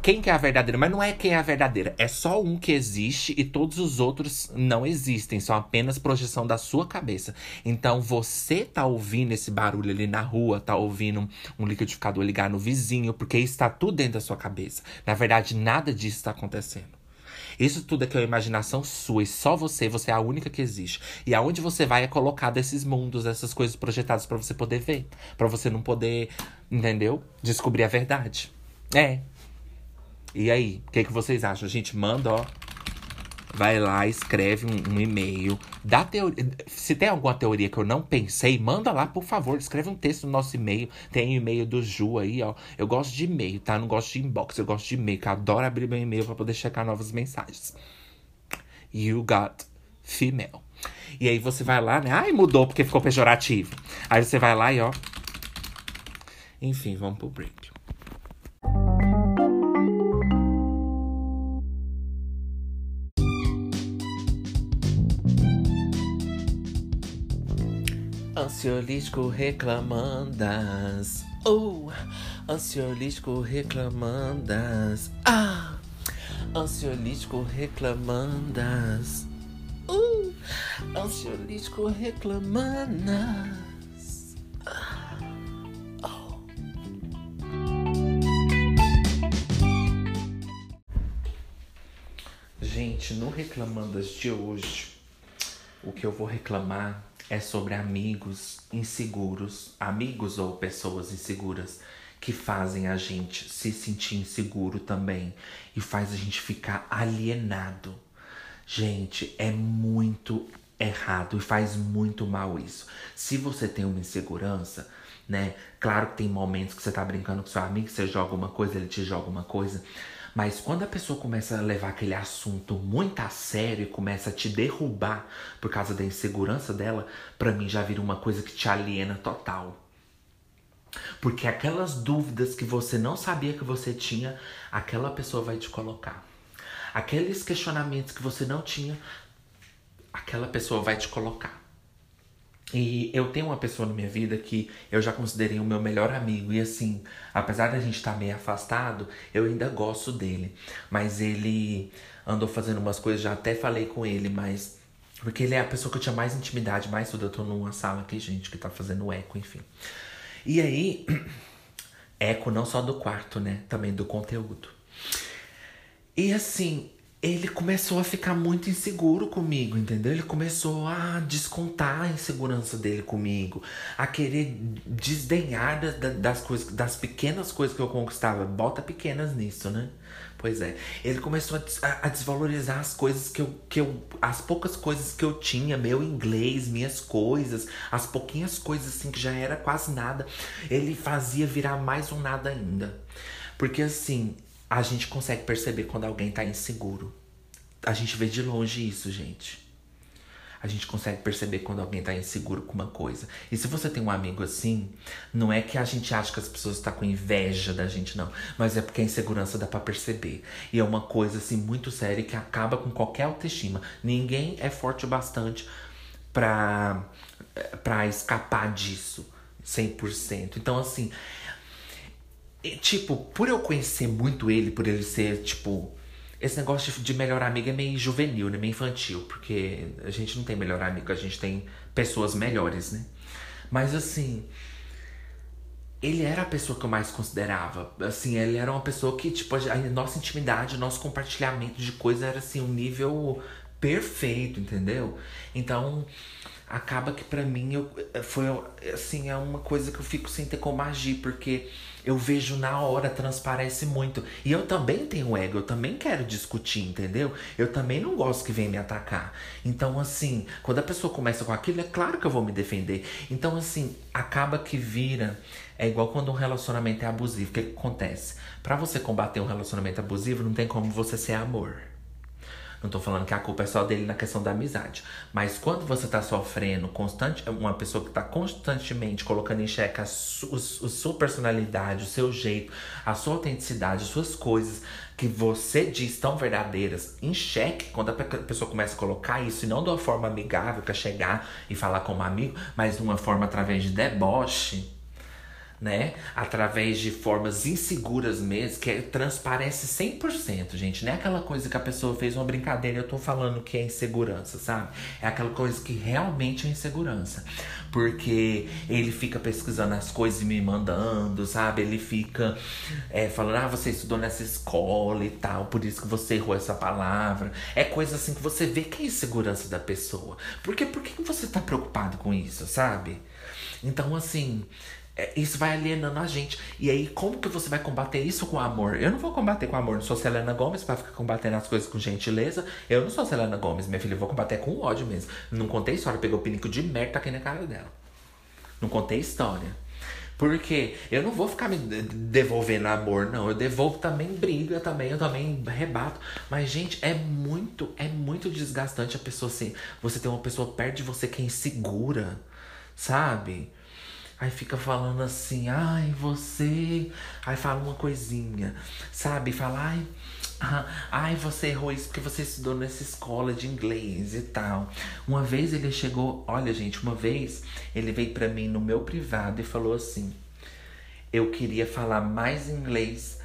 Quem que é a verdadeira? Mas não é quem é a verdadeira. É só um que existe e todos os outros não existem. São apenas projeção da sua cabeça. Então você tá ouvindo esse barulho ali na rua, tá ouvindo um liquidificador ligar no vizinho, porque está tudo dentro da sua cabeça. Na verdade, nada disso está acontecendo. Isso tudo aqui é uma imaginação sua e só você, você é a única que existe. E aonde você vai é colocado esses mundos, essas coisas projetadas para você poder ver, para você não poder, entendeu? Descobrir a verdade. É. E aí, o que, que vocês acham? Gente manda, ó, vai lá, escreve um, um, e-mail. Dá teoria. Se tem alguma teoria que eu não pensei, manda lá, por favor. Escreve um texto no nosso e-mail. Tem o e-mail do Ju aí, ó. Eu gosto de e-mail, tá? não gosto de inbox, eu gosto de e-mail, que eu adoro abrir meu e-mail pra poder checar novas mensagens. You got female. E aí você vai lá, né? Ai, mudou porque ficou pejorativo. Aí você vai lá e ó. Enfim, vamos pro break. Ansiolítico reclamandas. Oh, ansiolítico reclamandas. Ah, ansiolítico reclamandas. Uh, ansiolítico reclamandas. Oh. Gente, no Reclamandas de hoje, o que eu vou reclamar é sobre amigos inseguros, amigos ou pessoas inseguras que fazem a gente se sentir inseguro também e faz a gente ficar alienado. Gente, é muito errado e faz muito mal isso. Se você tem uma insegurança, né? Claro que tem momentos que você tá brincando com seu amigo, você joga uma coisa, ele te joga uma coisa. Mas quando a pessoa começa a levar aquele assunto muito a sério e começa a te derrubar por causa da insegurança dela, para mim já vira uma coisa que te aliena total. Porque aquelas dúvidas que você não sabia que você tinha, aquela pessoa vai te colocar. Aqueles questionamentos que você não tinha, aquela pessoa vai te colocar. E eu tenho uma pessoa na minha vida que eu já considerei o meu melhor amigo. E assim, apesar da gente estar tá meio afastado, eu ainda gosto dele. Mas ele andou fazendo umas coisas, já até falei com ele, mas. Porque ele é a pessoa que eu tinha mais intimidade, mais tudo. Eu tô numa sala aqui, gente, que tá fazendo eco, enfim. E aí, eco não só do quarto, né? Também do conteúdo. E assim, ele começou a ficar muito inseguro comigo, entendeu? Ele começou a descontar a insegurança dele comigo, a querer desdenhar das, das coisas, das pequenas coisas que eu conquistava. Bota pequenas nisso, né? Pois é. Ele começou a, a, desvalorizar as coisas que eu, que eu. As poucas coisas que eu tinha, meu inglês, minhas coisas, as pouquinhas coisas assim que já era quase nada. Ele fazia virar mais um nada ainda. Porque assim, a gente consegue perceber quando alguém tá inseguro. a gente vê de longe isso, gente. A gente consegue perceber quando alguém tá inseguro com uma coisa. E se você tem um amigo assim, não é que a gente acha que as pessoas estão tá com inveja da gente, não. Mas é porque a insegurança dá para perceber. E é uma coisa assim muito séria que acaba com qualquer autoestima. Ninguém é forte o bastante pra, pra escapar disso 100%. Então, assim, tipo, por eu conhecer muito ele, por ele ser, tipo, esse negócio de, melhor amigo é meio juvenil, né? Meio infantil, porque a gente não tem melhor amigo, a gente tem pessoas melhores, né? Mas assim, ele era a pessoa que eu mais considerava. Assim, ele era uma pessoa que, tipo, a nossa intimidade, nosso compartilhamento de coisas era assim, um nível perfeito, entendeu? Então, acaba que para mim eu, foi assim, é uma coisa que eu fico sem ter como agir, porque eu vejo na hora, transparece muito. E eu também tenho ego, eu também quero discutir, entendeu? Eu também não gosto que venha me atacar. Então, assim, quando a pessoa começa com aquilo, é claro que eu vou me defender. Então, assim, acaba que vira. É igual quando um relacionamento é abusivo. O que, que acontece? Para você combater um relacionamento abusivo, não tem como você ser amor. Não tô falando que a culpa é só dele na questão da amizade. Mas quando você tá sofrendo constante, uma pessoa que tá constantemente colocando em xeque a, su, a sua personalidade, o seu jeito, a sua autenticidade, as suas coisas que você diz tão verdadeiras em xeque, quando a pessoa começa a colocar isso, e não de uma forma amigável, que é chegar e falar como amigo, mas de uma forma através de deboche né? Através de formas inseguras mesmo, que é, transparece 100%, gente. Não é aquela coisa que a pessoa fez uma brincadeira e eu tô falando que é insegurança, sabe? É aquela coisa que realmente é insegurança. Porque ele fica pesquisando as coisas e me mandando, sabe? Ele fica é, falando, ah, você estudou nessa escola e tal, por isso que você errou essa palavra. É coisa assim que você vê que é insegurança da pessoa. Porque por que você tá preocupado com isso, sabe? Então, assim, isso vai alienando a gente. E aí, como que você vai combater isso com amor? Eu não vou combater com amor. Não sou Selena Gomes pra ficar combatendo as coisas com gentileza. Eu não sou Selena Gomes, minha filha. Eu vou combater com ódio mesmo. Não contei história. Pegou o pinico de merda aqui na cara dela. Não contei história. Porque eu não vou ficar me devolvendo amor, não. Eu devolvo também briga também, eu também rebato. Mas, gente, é muito, é muito desgastante a pessoa assim. Você tem uma pessoa perto de você que é insegura, sabe? Aí fica falando assim, ai, você. Aí fala uma coisinha, sabe? Fala, ai. Ai, você errou isso porque você estudou nessa escola de inglês e tal. Uma vez ele chegou, olha, gente, uma vez ele veio para mim no meu privado e falou assim: Eu queria falar mais inglês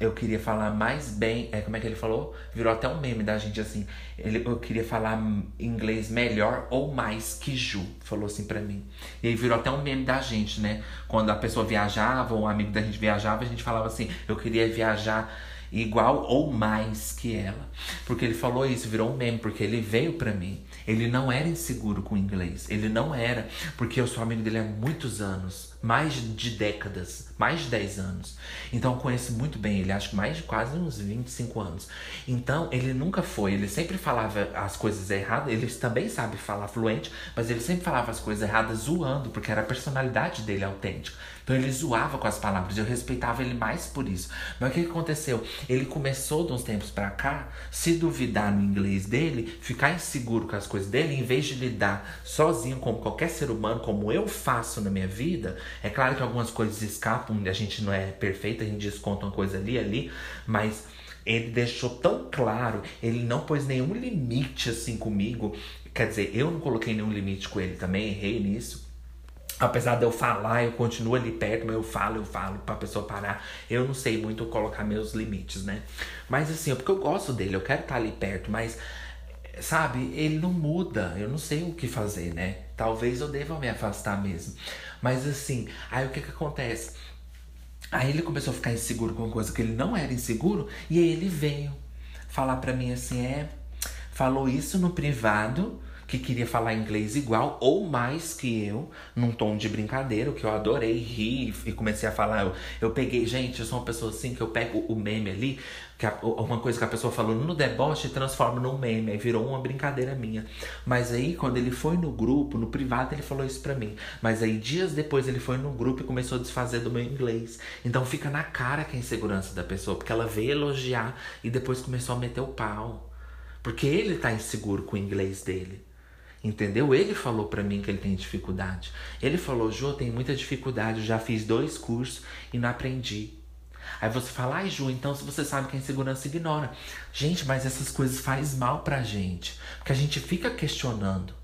eu queria falar mais bem. É, como é que ele falou? Virou até um meme da gente assim. Ele, eu queria falar inglês melhor ou mais que Ju. Falou assim pra mim. E aí virou até um meme da gente, né? Quando a pessoa viajava, ou um amigo da gente viajava, a gente falava assim: eu queria viajar igual ou mais que ela. Porque ele falou isso, virou um meme, porque ele veio pra mim. Ele não era inseguro com o inglês. Ele não era, porque eu sou amigo dele há muitos anos mais de décadas, mais de 10 anos. Então eu conheço muito bem ele, acho que mais de quase uns 25 anos. Então ele nunca foi, ele sempre falava as coisas erradas, ele também sabe falar fluente, mas ele sempre falava as coisas erradas zoando, porque era a personalidade dele autêntica. Então ele zoava com as palavras, eu respeitava ele mais por isso. Mas o que aconteceu? Ele começou de uns tempos para cá se duvidar no inglês dele, ficar inseguro com as coisas dele, em vez de lidar sozinho como qualquer ser humano, como eu faço na minha vida. É claro que algumas coisas escapam, a gente não é perfeito, a gente desconta uma coisa ali ali, mas ele deixou tão claro, ele não pôs nenhum limite assim comigo. Quer dizer, eu não coloquei nenhum limite com ele também, errei nisso. Apesar de eu falar, eu continuo ali perto, mas eu falo, eu falo pra pessoa parar. Eu não sei muito colocar meus limites, né? Mas assim, é porque eu gosto dele, eu quero estar ali perto, mas sabe, ele não muda. Eu não sei o que fazer, né? Talvez eu deva me afastar mesmo. Mas assim, aí o que que acontece? Aí ele começou a ficar inseguro com uma coisa que ele não era inseguro, e aí ele veio falar pra mim assim: é, falou isso no privado que queria falar inglês igual ou mais que eu, num tom de brincadeira, que eu adorei rir e comecei a falar. Eu, eu peguei, gente, eu sou uma pessoa assim que eu pego o meme ali, que a, uma coisa que a pessoa falou no deboche transformo num meme, aí virou uma brincadeira minha. Mas aí, quando ele foi no grupo, no privado, ele falou isso pra mim. Mas aí, dias depois, ele foi no grupo e começou a desfazer do meu inglês. Então fica na cara que é insegurança da pessoa, porque ela veio elogiar e depois começou a meter o pau. Porque ele tá inseguro com o inglês dele. Entendeu? Ele falou para mim que ele tem dificuldade. Ele falou: eu tenho muita dificuldade, eu já fiz dois cursos e não aprendi. Aí você fala, ai Ju, então se você sabe que a insegurança ignora. Gente, mas essas coisas faz mal pra gente. Porque a gente fica questionando.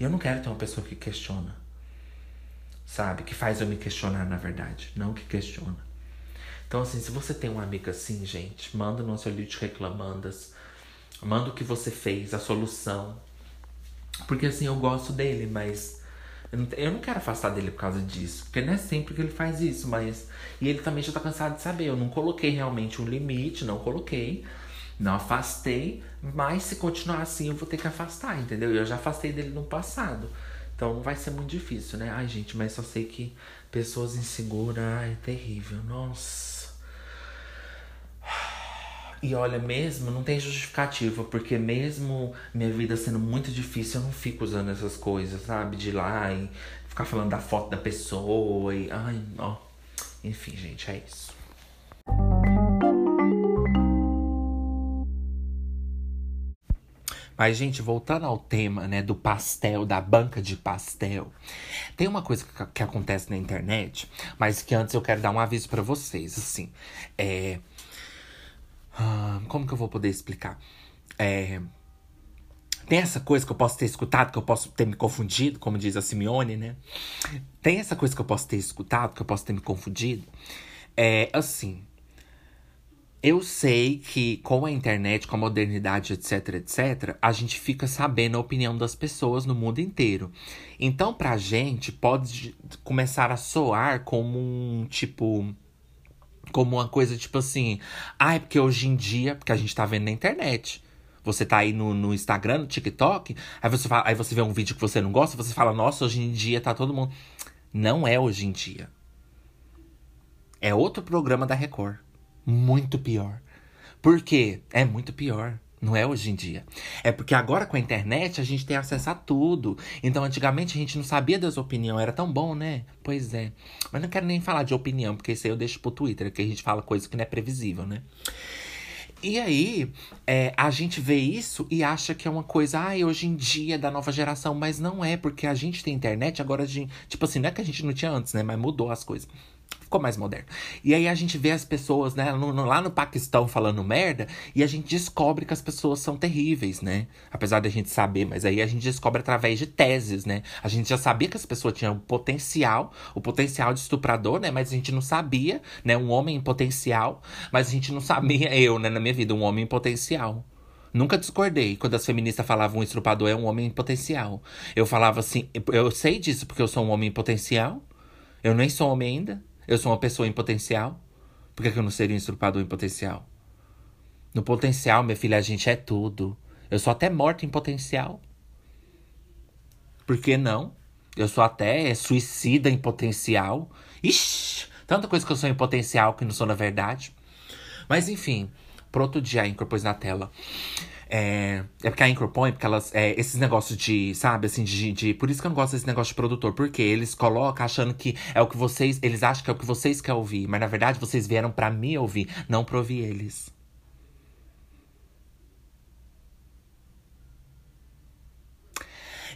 E eu não quero ter uma pessoa que questiona. Sabe? Que faz eu me questionar, na verdade. Não que questiona. Então, assim, se você tem um amigo assim, gente, manda no de reclamandas. Manda o que você fez, a solução. Porque assim, eu gosto dele, mas eu não, quero afastar dele por causa disso. Porque não é sempre que ele faz isso, mas. E ele também já tá cansado de saber. Eu não coloquei realmente um limite, não coloquei. Não afastei, mas se continuar assim, eu vou ter que afastar, entendeu? Eu já afastei dele no passado. Então vai ser muito difícil, né? Ai, gente, mas só sei que pessoas inseguras é terrível. Nossa. E olha, mesmo não tem justificativa, porque mesmo minha vida sendo muito difícil, eu não fico usando essas coisas, sabe? De ir lá e ficar falando da foto da pessoa e. Ai, ó. Enfim, gente, é isso. Mas, gente, voltando ao tema, né, do pastel, da banca de pastel. Tem uma coisa que, que acontece na internet, mas que antes eu quero dar um aviso para vocês, assim. É ah, como que eu vou poder explicar? É, tem essa coisa que eu posso ter escutado, que eu posso ter me confundido, como diz a Simeone, né? Tem essa coisa que eu posso ter escutado, que eu posso ter me confundido. É assim. Eu sei que com a internet, com a modernidade, etc, etc, a gente fica sabendo a opinião das pessoas no mundo inteiro. Então, pra gente, pode começar a soar como um tipo como uma coisa tipo assim, ah, é porque hoje em dia, porque a gente tá vendo na internet. Você tá aí no, no Instagram, no TikTok, aí você, fala, aí você vê um vídeo que você não gosta, você fala, nossa, hoje em dia tá todo mundo. Não é hoje em dia. É outro programa da Record. Muito pior. Por quê? É muito pior. Não é hoje em dia. É porque agora com a internet a gente tem acesso a tudo. Então antigamente a gente não sabia das opiniões. Era tão bom, né? Pois é. Mas não quero nem falar de opinião, porque isso aí eu deixo pro Twitter, que a gente fala coisa que não é previsível, né? E aí, é, a gente vê isso e acha que é uma coisa, ai, ah, hoje em dia da nova geração, mas não é, porque a gente tem internet, agora a gente. Tipo assim, não é que a gente não tinha antes, né? Mas mudou as coisas ficou mais moderno. E aí a gente vê as pessoas, né, no, no, lá no Paquistão falando merda, e a gente descobre que as pessoas são terríveis, né? Apesar da gente saber, mas aí a gente descobre através de teses, né? A gente já sabia que as pessoas tinham potencial, o potencial de estuprador, né? Mas a gente não sabia, né? Um homem em potencial, mas a gente não sabia, eu, né, na minha vida, um homem em potencial. Nunca discordei quando as feministas falavam um estrupador é um homem em potencial. Eu falava assim, eu sei disso porque eu sou um homem em potencial. Eu nem sou homem ainda. Eu sou uma pessoa em potencial? Por que, eu não seria um estrupador em potencial? No potencial, minha filha, a gente é tudo. Eu sou até morta em potencial. Por que não? Eu sou até suicida em potencial. Ixi, tanta coisa que eu sou em potencial que não sou na verdade. Mas enfim, pro outro dia, incorpôs na tela. É, é porque a Anchor põe, porque elas. É, esses negócios de, sabe, assim, de, de. Por isso que eu não gosto desse negócio de produtor. Porque eles colocam achando que é o que vocês. Eles acham que é o que vocês querem ouvir. Mas na verdade vocês vieram para mim ouvir, não pra ouvir eles.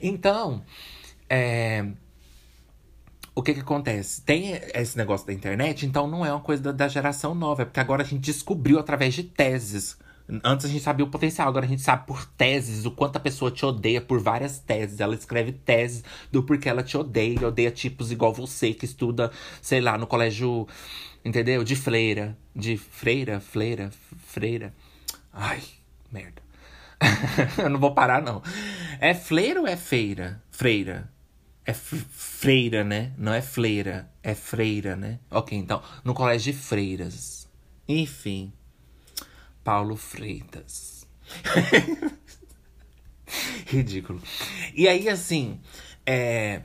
Então, é, o que que acontece? Tem esse negócio da internet, então não é uma coisa da, da geração nova, é porque agora a gente descobriu através de teses Antes a gente sabia o potencial, agora a gente sabe por teses o quanto a pessoa te odeia por várias teses. Ela escreve teses do porquê ela te odeia, odeia tipos igual você que estuda, sei lá, no colégio, entendeu? De freira, de freira, freira, freira. Ai, merda. Eu não vou parar não. É fleira ou é feira? Freira. É freira, né? Não é fleira, é freira, né? Ok, então, no colégio de freiras. Enfim. Paulo Freitas. Ridículo. E aí, assim, é.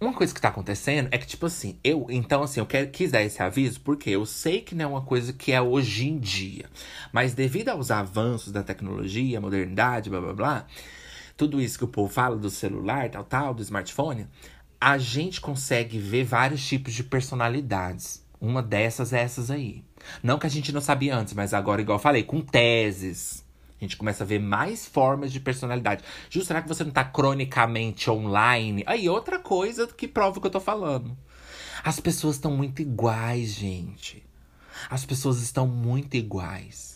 Uma coisa que tá acontecendo é que, tipo assim, eu. Então, assim, eu quero, quis dar esse aviso porque eu sei que não é uma coisa que é hoje em dia. Mas devido aos avanços da tecnologia, modernidade, blá blá blá, tudo isso que o povo fala do celular, tal, tal, do smartphone, a gente consegue ver vários tipos de personalidades. Uma dessas é essas aí. Não que a gente não sabia antes, mas agora, igual eu falei, com teses. gente começa a ver mais formas de personalidade. Justo, será que você não tá cronicamente online? Aí, outra coisa que prova o que eu tô falando. As pessoas estão muito iguais, gente. As pessoas estão muito iguais.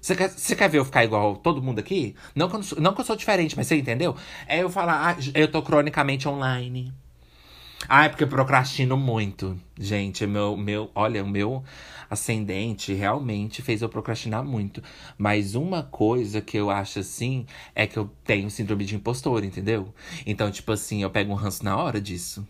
Você quer, você quer ver eu ficar igual todo mundo aqui? Não que, eu, não, não que eu sou diferente, mas você entendeu? É eu falar, ah, eu tô cronicamente online. Ah, é porque eu procrastino muito. Gente, meu, meu, olha, o meu ascendente realmente fez eu procrastinar muito. Mas uma coisa que eu acho assim é que eu tenho síndrome de impostor, entendeu? Então, tipo assim, eu pego um ranço na hora disso.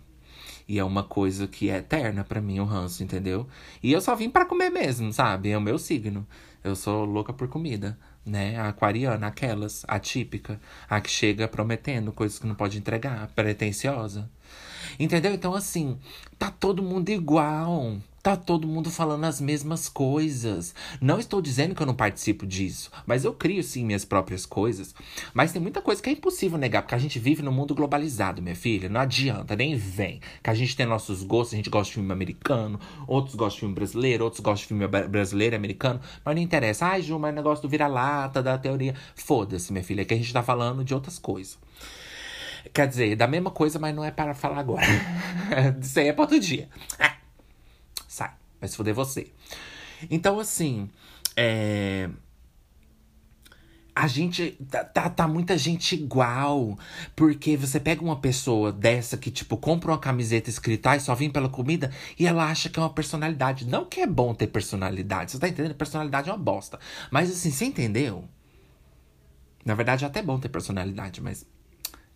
E é uma coisa que é eterna para mim, o ranço, entendeu? E eu só vim para comer mesmo, sabe? É o meu signo. Eu sou louca por comida, né? A aquariana, aquelas, a típica, a que chega prometendo coisas que não pode entregar, pretensiosa. Entendeu? Então, assim, tá todo mundo igual. Tá todo mundo falando as mesmas coisas. Não estou dizendo que eu não participo disso, mas eu crio sim minhas próprias coisas. Mas tem muita coisa que é impossível negar, porque a gente vive num mundo globalizado, minha filha. Não adianta, nem vem. Que a gente tem nossos gostos, a gente gosta de filme americano, outros gostam de filme brasileiro, outros gostam de filme brasileiro americano. Mas não interessa. Ai, Ju, mas negócio do vira-lata, da teoria. Foda-se, minha filha, que a gente tá falando de outras coisas. Quer dizer, da mesma coisa, mas não é para falar agora. Isso aí é para outro dia. Sai, vai se fuder você. Então, assim, é. A gente. Tá, tá, tá, muita gente igual. Porque você pega uma pessoa dessa que, tipo, compra uma camiseta escrita, ai, só vim pela comida, e ela acha que é uma personalidade. Não que é bom ter personalidade. Você tá entendendo? Personalidade é uma bosta. Mas, assim, você entendeu? Na verdade, é até bom ter personalidade, mas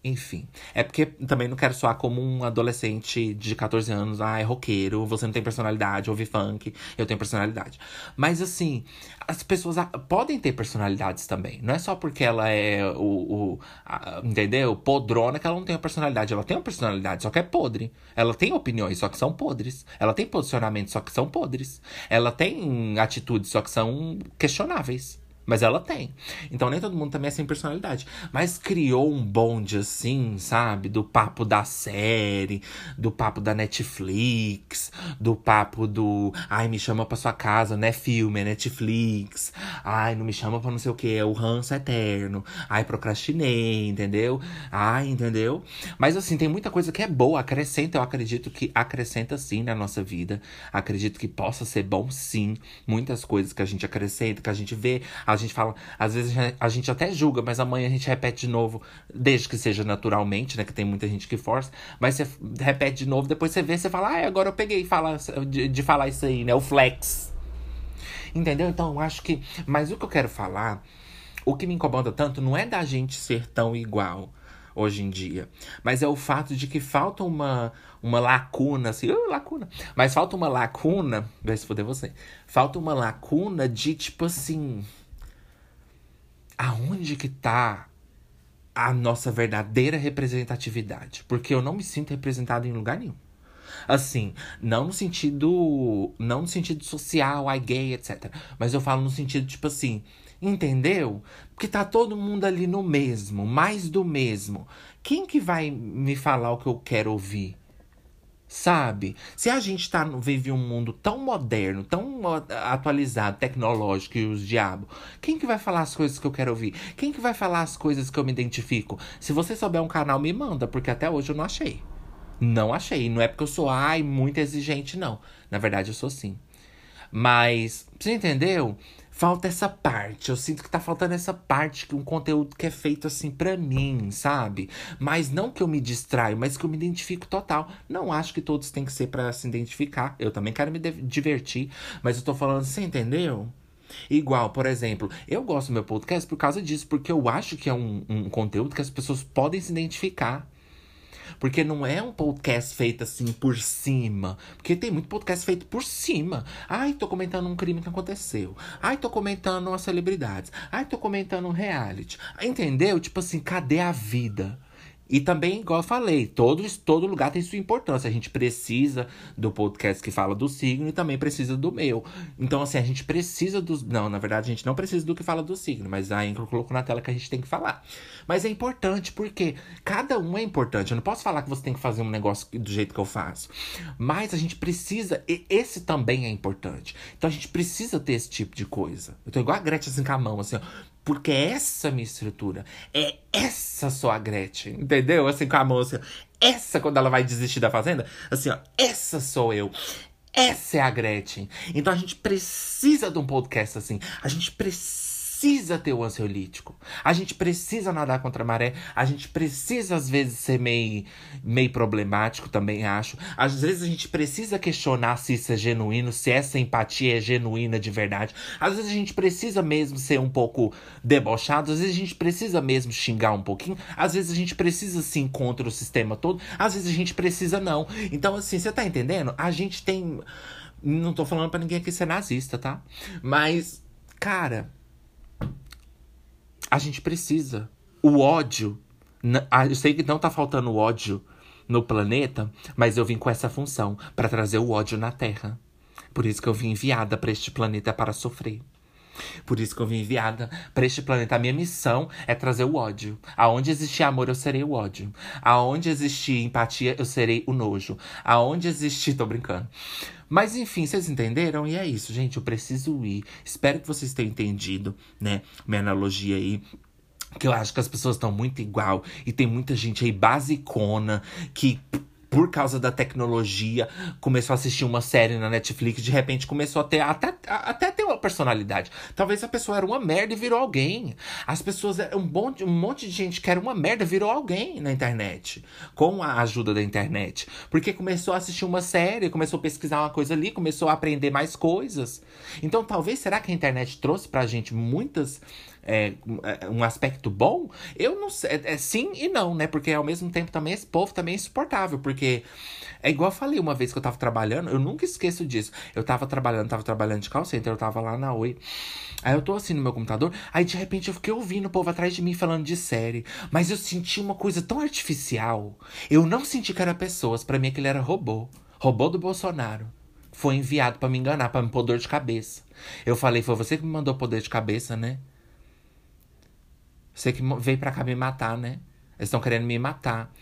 enfim. É porque também não quero soar como um adolescente de 14 anos. Ah, é roqueiro, você não tem personalidade, ouve funk, eu tenho personalidade. Mas assim, as pessoas podem ter personalidades também. Não é só porque ela é o. o a, entendeu? Podrona que ela não tem uma personalidade. Ela tem uma personalidade, só que é podre. Ela tem opiniões, só que são podres. Ela tem posicionamentos, só que são podres. Ela tem atitudes, só que são questionáveis. Mas ela tem. Então nem todo mundo também é sem personalidade. Mas criou um bonde assim, sabe? Do papo da série, do papo da Netflix, do papo do. Ai, me chama pra sua casa, não é filme, é Netflix. Ai, não me chama pra não sei o que, é o ranço eterno. Ai, procrastinei, entendeu? Ai, entendeu? Mas assim, tem muita coisa que é boa, acrescenta. Eu acredito que acrescenta sim na nossa vida. Acredito que possa ser bom sim. Muitas coisas que a gente acrescenta, que a gente vê. A gente fala, às vezes a gente até julga, mas amanhã a gente repete de novo, desde que seja naturalmente, né? Que tem muita gente que força, mas você repete de novo, depois você vê, você fala, ah, agora eu peguei fala, de, de falar isso aí, né? O flex. Entendeu? Então, eu acho que. Mas o que eu quero falar, o que me incomoda tanto não é da gente ser tão igual hoje em dia. Mas é o fato de que falta uma, uma lacuna, assim, lacuna. Mas falta uma lacuna, vai se foder você. Falta uma lacuna de tipo assim aonde que tá a nossa verdadeira representatividade? Porque eu não me sinto representado em lugar nenhum. Assim, não no sentido. Não no sentido social, ai gay, etc. Mas eu falo no sentido, tipo assim, entendeu? Porque tá todo mundo ali no mesmo, mais do mesmo. Quem que vai me falar o que eu quero ouvir? Sabe? Se a gente tá, vive um mundo tão moderno, tão atualizado, tecnológico e os diabos, quem que vai falar as coisas que eu quero ouvir? Quem que vai falar as coisas que eu me identifico? Se você souber um canal, me manda, porque até hoje eu não achei. Não achei. Não é porque eu sou, ai, muito exigente, não. Na verdade, eu sou sim. Mas, você entendeu? Falta essa parte. Eu sinto que tá faltando essa parte, que um conteúdo que é feito assim para mim, sabe? Mas não que eu me distraio, mas que eu me identifico total. Não acho que todos têm que ser para se identificar. Eu também quero me divertir, mas eu tô falando, você entendeu? Igual, por exemplo, eu gosto do meu podcast por causa disso, porque eu acho que é um, um conteúdo que as pessoas podem se identificar. Porque não é um podcast feito assim por cima. Porque tem muito podcast feito por cima. Ai, tô comentando um crime que aconteceu. Ai, tô comentando umas celebridades. Ai, tô comentando um reality. Entendeu? Tipo assim, cadê a vida? E também, igual eu falei, todo, todo lugar tem sua importância. A gente precisa do podcast que fala do signo e também precisa do meu. Então, assim, a gente precisa dos. Não, na verdade, a gente não precisa do que fala do signo, mas a Incro colocou na tela que a gente tem que falar. Mas é importante, porque cada um é importante. Eu não posso falar que você tem que fazer um negócio do jeito que eu faço. Mas a gente precisa. E esse também é importante. Então a gente precisa ter esse tipo de coisa. Eu tô igual a Gretchen assim com a mão, assim, ó. Porque é essa minha estrutura. É essa só a Gretchen. Entendeu? Assim, com a mão assim. Essa, quando ela vai desistir da fazenda, assim, ó. Essa sou eu. Essa é a Gretchen. Então a gente precisa de um podcast assim. A gente precisa precisa ter o ansiolítico. A gente precisa nadar contra a maré. A gente precisa, às vezes, ser meio, meio problemático, também acho. Às vezes a gente precisa questionar se isso é genuíno, se essa empatia é genuína de verdade. Às vezes a gente precisa mesmo ser um pouco debochado. Às vezes a gente precisa mesmo xingar um pouquinho. Às vezes a gente precisa sim contra o sistema todo. Às vezes a gente precisa não. Então, assim, você tá entendendo? A gente tem. Não tô falando para ninguém aqui ser nazista, tá? Mas, cara, a gente precisa. O ódio. Eu sei que não tá faltando ódio no planeta, mas eu vim com essa função para trazer o ódio na Terra. Por isso que eu vim enviada para este planeta para sofrer. Por isso que eu vim enviada para este planeta. A minha missão é trazer o ódio. Aonde existir amor, eu serei o ódio. Aonde existir empatia, eu serei o nojo. Aonde existir. Tô brincando. Mas enfim, vocês entenderam? E é isso, gente. Eu preciso ir. Espero que vocês tenham entendido, né? Minha analogia aí que eu acho que as pessoas estão muito igual e tem muita gente aí basicona que por causa da tecnologia, começou a assistir uma série na Netflix, de repente começou a ter até, até ter uma personalidade. Talvez a pessoa era uma merda e virou alguém. As pessoas, um monte, um monte de gente que era uma merda virou alguém na internet, com a ajuda da internet. Porque começou a assistir uma série, começou a pesquisar uma coisa ali, começou a aprender mais coisas. Então, talvez, será que a internet trouxe pra gente muitas é, é, um aspecto bom, eu não sei. É, é, sim e não, né? Porque ao mesmo tempo também esse povo também é insuportável. Porque é igual eu falei uma vez que eu tava trabalhando, eu nunca esqueço disso. Eu tava trabalhando, tava trabalhando de call center, eu tava lá na Oi. Aí eu tô assim no meu computador, aí de repente eu fiquei ouvindo o povo atrás de mim falando de série. Mas eu senti uma coisa tão artificial. Eu não senti que era pessoas, para mim aquele era robô. Robô do Bolsonaro foi enviado para me enganar, para me pôr dor de cabeça. Eu falei, foi você que me mandou poder de cabeça, né? Você que veio pra cá me matar, né? Eles estão querendo me matar.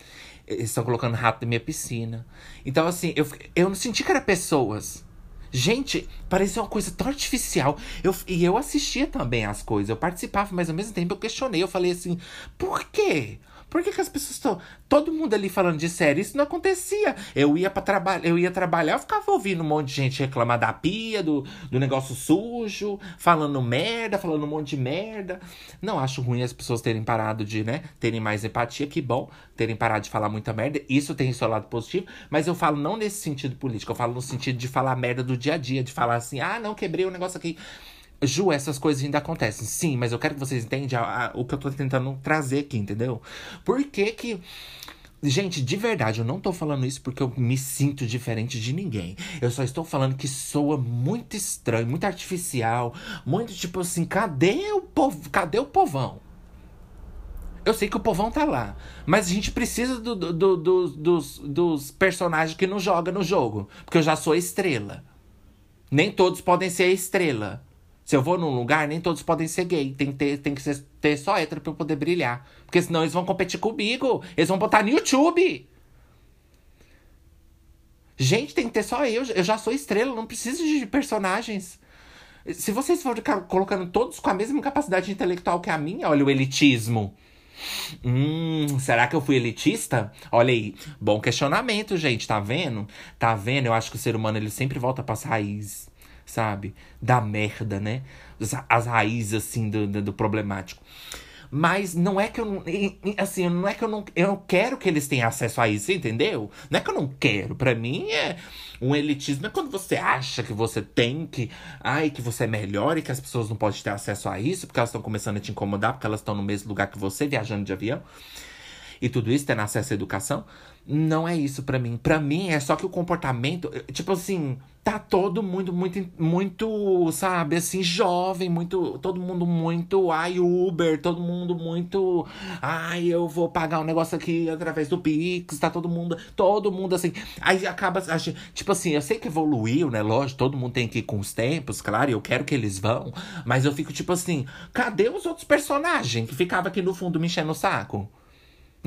Eles estão colocando rato na minha piscina. Então, assim, eu, eu não senti que era pessoas. Gente, parecia uma coisa tão artificial. Eu, e eu assistia também as coisas. Eu participava, mas ao mesmo tempo eu questionei. Eu falei assim, por quê? Por que, que as pessoas estão. Todo mundo ali falando de série, isso não acontecia. Eu ia para trabalhar, eu ia trabalhar, eu ficava ouvindo um monte de gente reclamar da pia, do, do negócio sujo, falando merda, falando um monte de merda. Não acho ruim as pessoas terem parado de, né, terem mais empatia, que bom, terem parado de falar muita merda. Isso tem seu lado positivo, mas eu falo não nesse sentido político, eu falo no sentido de falar merda do dia a dia, de falar assim: "Ah, não quebrei o um negócio aqui". Ju, essas coisas ainda acontecem. Sim, mas eu quero que vocês entendam o que eu tô tentando trazer aqui, entendeu? Por que que. Gente, de verdade, eu não tô falando isso porque eu me sinto diferente de ninguém. Eu só estou falando que soa muito estranho, muito artificial, muito tipo assim, cadê o povo, cadê o povão? Eu sei que o povão tá lá, mas a gente precisa do, do, do, dos, dos personagens que não jogam no jogo, porque eu já sou estrela. Nem todos podem ser estrela. Se eu vou num lugar, nem todos podem ser gay. Tem que ter, tem que ser, ter só hétero pra eu poder brilhar. Porque senão eles vão competir comigo. Eles vão botar no YouTube. Gente, tem que ter só eu. Eu já sou estrela, não preciso de personagens. Se vocês forem colocando todos com a mesma capacidade intelectual que a minha, olha o elitismo. Hum, será que eu fui elitista? Olha aí, bom questionamento, gente, tá vendo? Tá vendo? Eu acho que o ser humano ele sempre volta para as raízes sabe? Da merda, né? As raízes, assim, do, do, do problemático. Mas não é que eu não. Assim, não é que eu não. Eu quero que eles tenham acesso a isso, entendeu? Não é que eu não quero. para mim é um elitismo. É quando você acha que você tem que. Ai, que você é melhor e que as pessoas não podem ter acesso a isso porque elas estão começando a te incomodar porque elas estão no mesmo lugar que você, viajando de avião. e tudo isso, tendo acesso à educação, não é isso para mim. Para mim é só que o comportamento, tipo assim, tá todo mundo muito, muito, sabe, assim, jovem, muito, todo mundo muito, ai, Uber, todo mundo muito, ai, eu vou pagar um negócio aqui através do Pix, tá todo mundo, todo mundo assim. Aí acaba, tipo assim, eu sei que evoluiu, né, lógico, todo mundo tem que ir com os tempos, claro, eu quero que eles vão, mas eu fico tipo assim, cadê os outros personagens que ficavam aqui no fundo me enchendo o saco?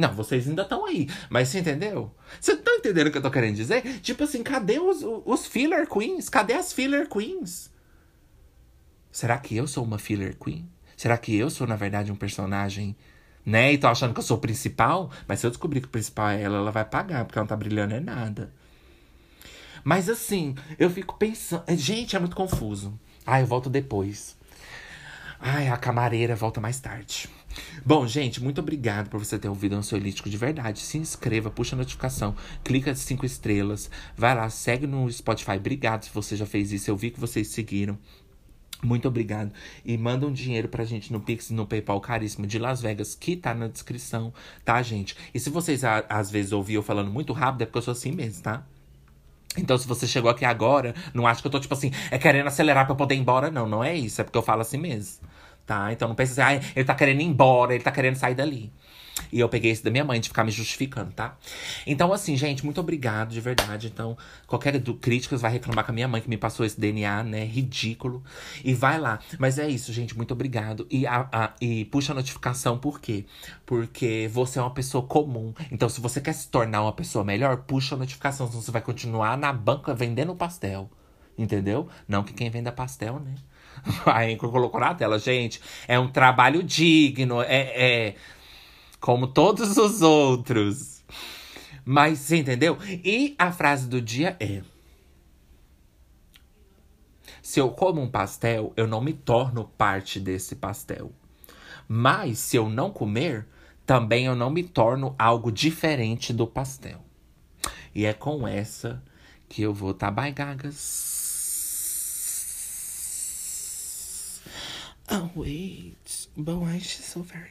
Não, vocês ainda estão aí. Mas você entendeu? Você tá entendendo o que eu tô querendo dizer? Tipo assim, cadê os, os filler queens? Cadê as filler queens? Será que eu sou uma filler queen? Será que eu sou, na verdade, um personagem, né? E tô achando que eu sou o principal? Mas se eu descobrir que o principal é ela, ela vai pagar, porque ela não tá brilhando é nada. Mas assim, eu fico pensando. Gente, é muito confuso. Ah, eu volto depois. Ai, a camareira volta mais tarde. Bom, gente, muito obrigado por você ter ouvido Ansiolítico de verdade. Se inscreva, puxa a notificação, clica de cinco estrelas, vai lá, segue no Spotify. Obrigado se você já fez isso. Eu vi que vocês seguiram. Muito obrigado. E manda um dinheiro pra gente no Pix no PayPal caríssimo de Las Vegas, que tá na descrição, tá, gente? E se vocês às vezes ouviram falando muito rápido, é porque eu sou assim mesmo, tá? Então, se você chegou aqui agora, não acha que eu tô, tipo assim, é querendo acelerar pra eu poder ir embora. Não, não é isso. É porque eu falo assim mesmo. Tá? Então não pense assim, ah, ele tá querendo ir embora, ele tá querendo sair dali. E eu peguei esse da minha mãe de ficar me justificando, tá? Então, assim, gente, muito obrigado, de verdade. Então, qualquer do, críticas vai reclamar com a minha mãe que me passou esse DNA, né? Ridículo. E vai lá. Mas é isso, gente. Muito obrigado. E, a, a, e puxa a notificação, por quê? Porque você é uma pessoa comum. Então, se você quer se tornar uma pessoa melhor, puxa a notificação. Senão você vai continuar na banca vendendo pastel. Entendeu? Não que quem venda pastel, né? A Anchor colocou na tela, gente. É um trabalho digno, é, é como todos os outros. Mas você entendeu? E a frase do dia é: Se eu como um pastel, eu não me torno parte desse pastel. Mas se eu não comer, também eu não me torno algo diferente do pastel. E é com essa que eu vou tá bye gagas. Oh, wait. But why is she so very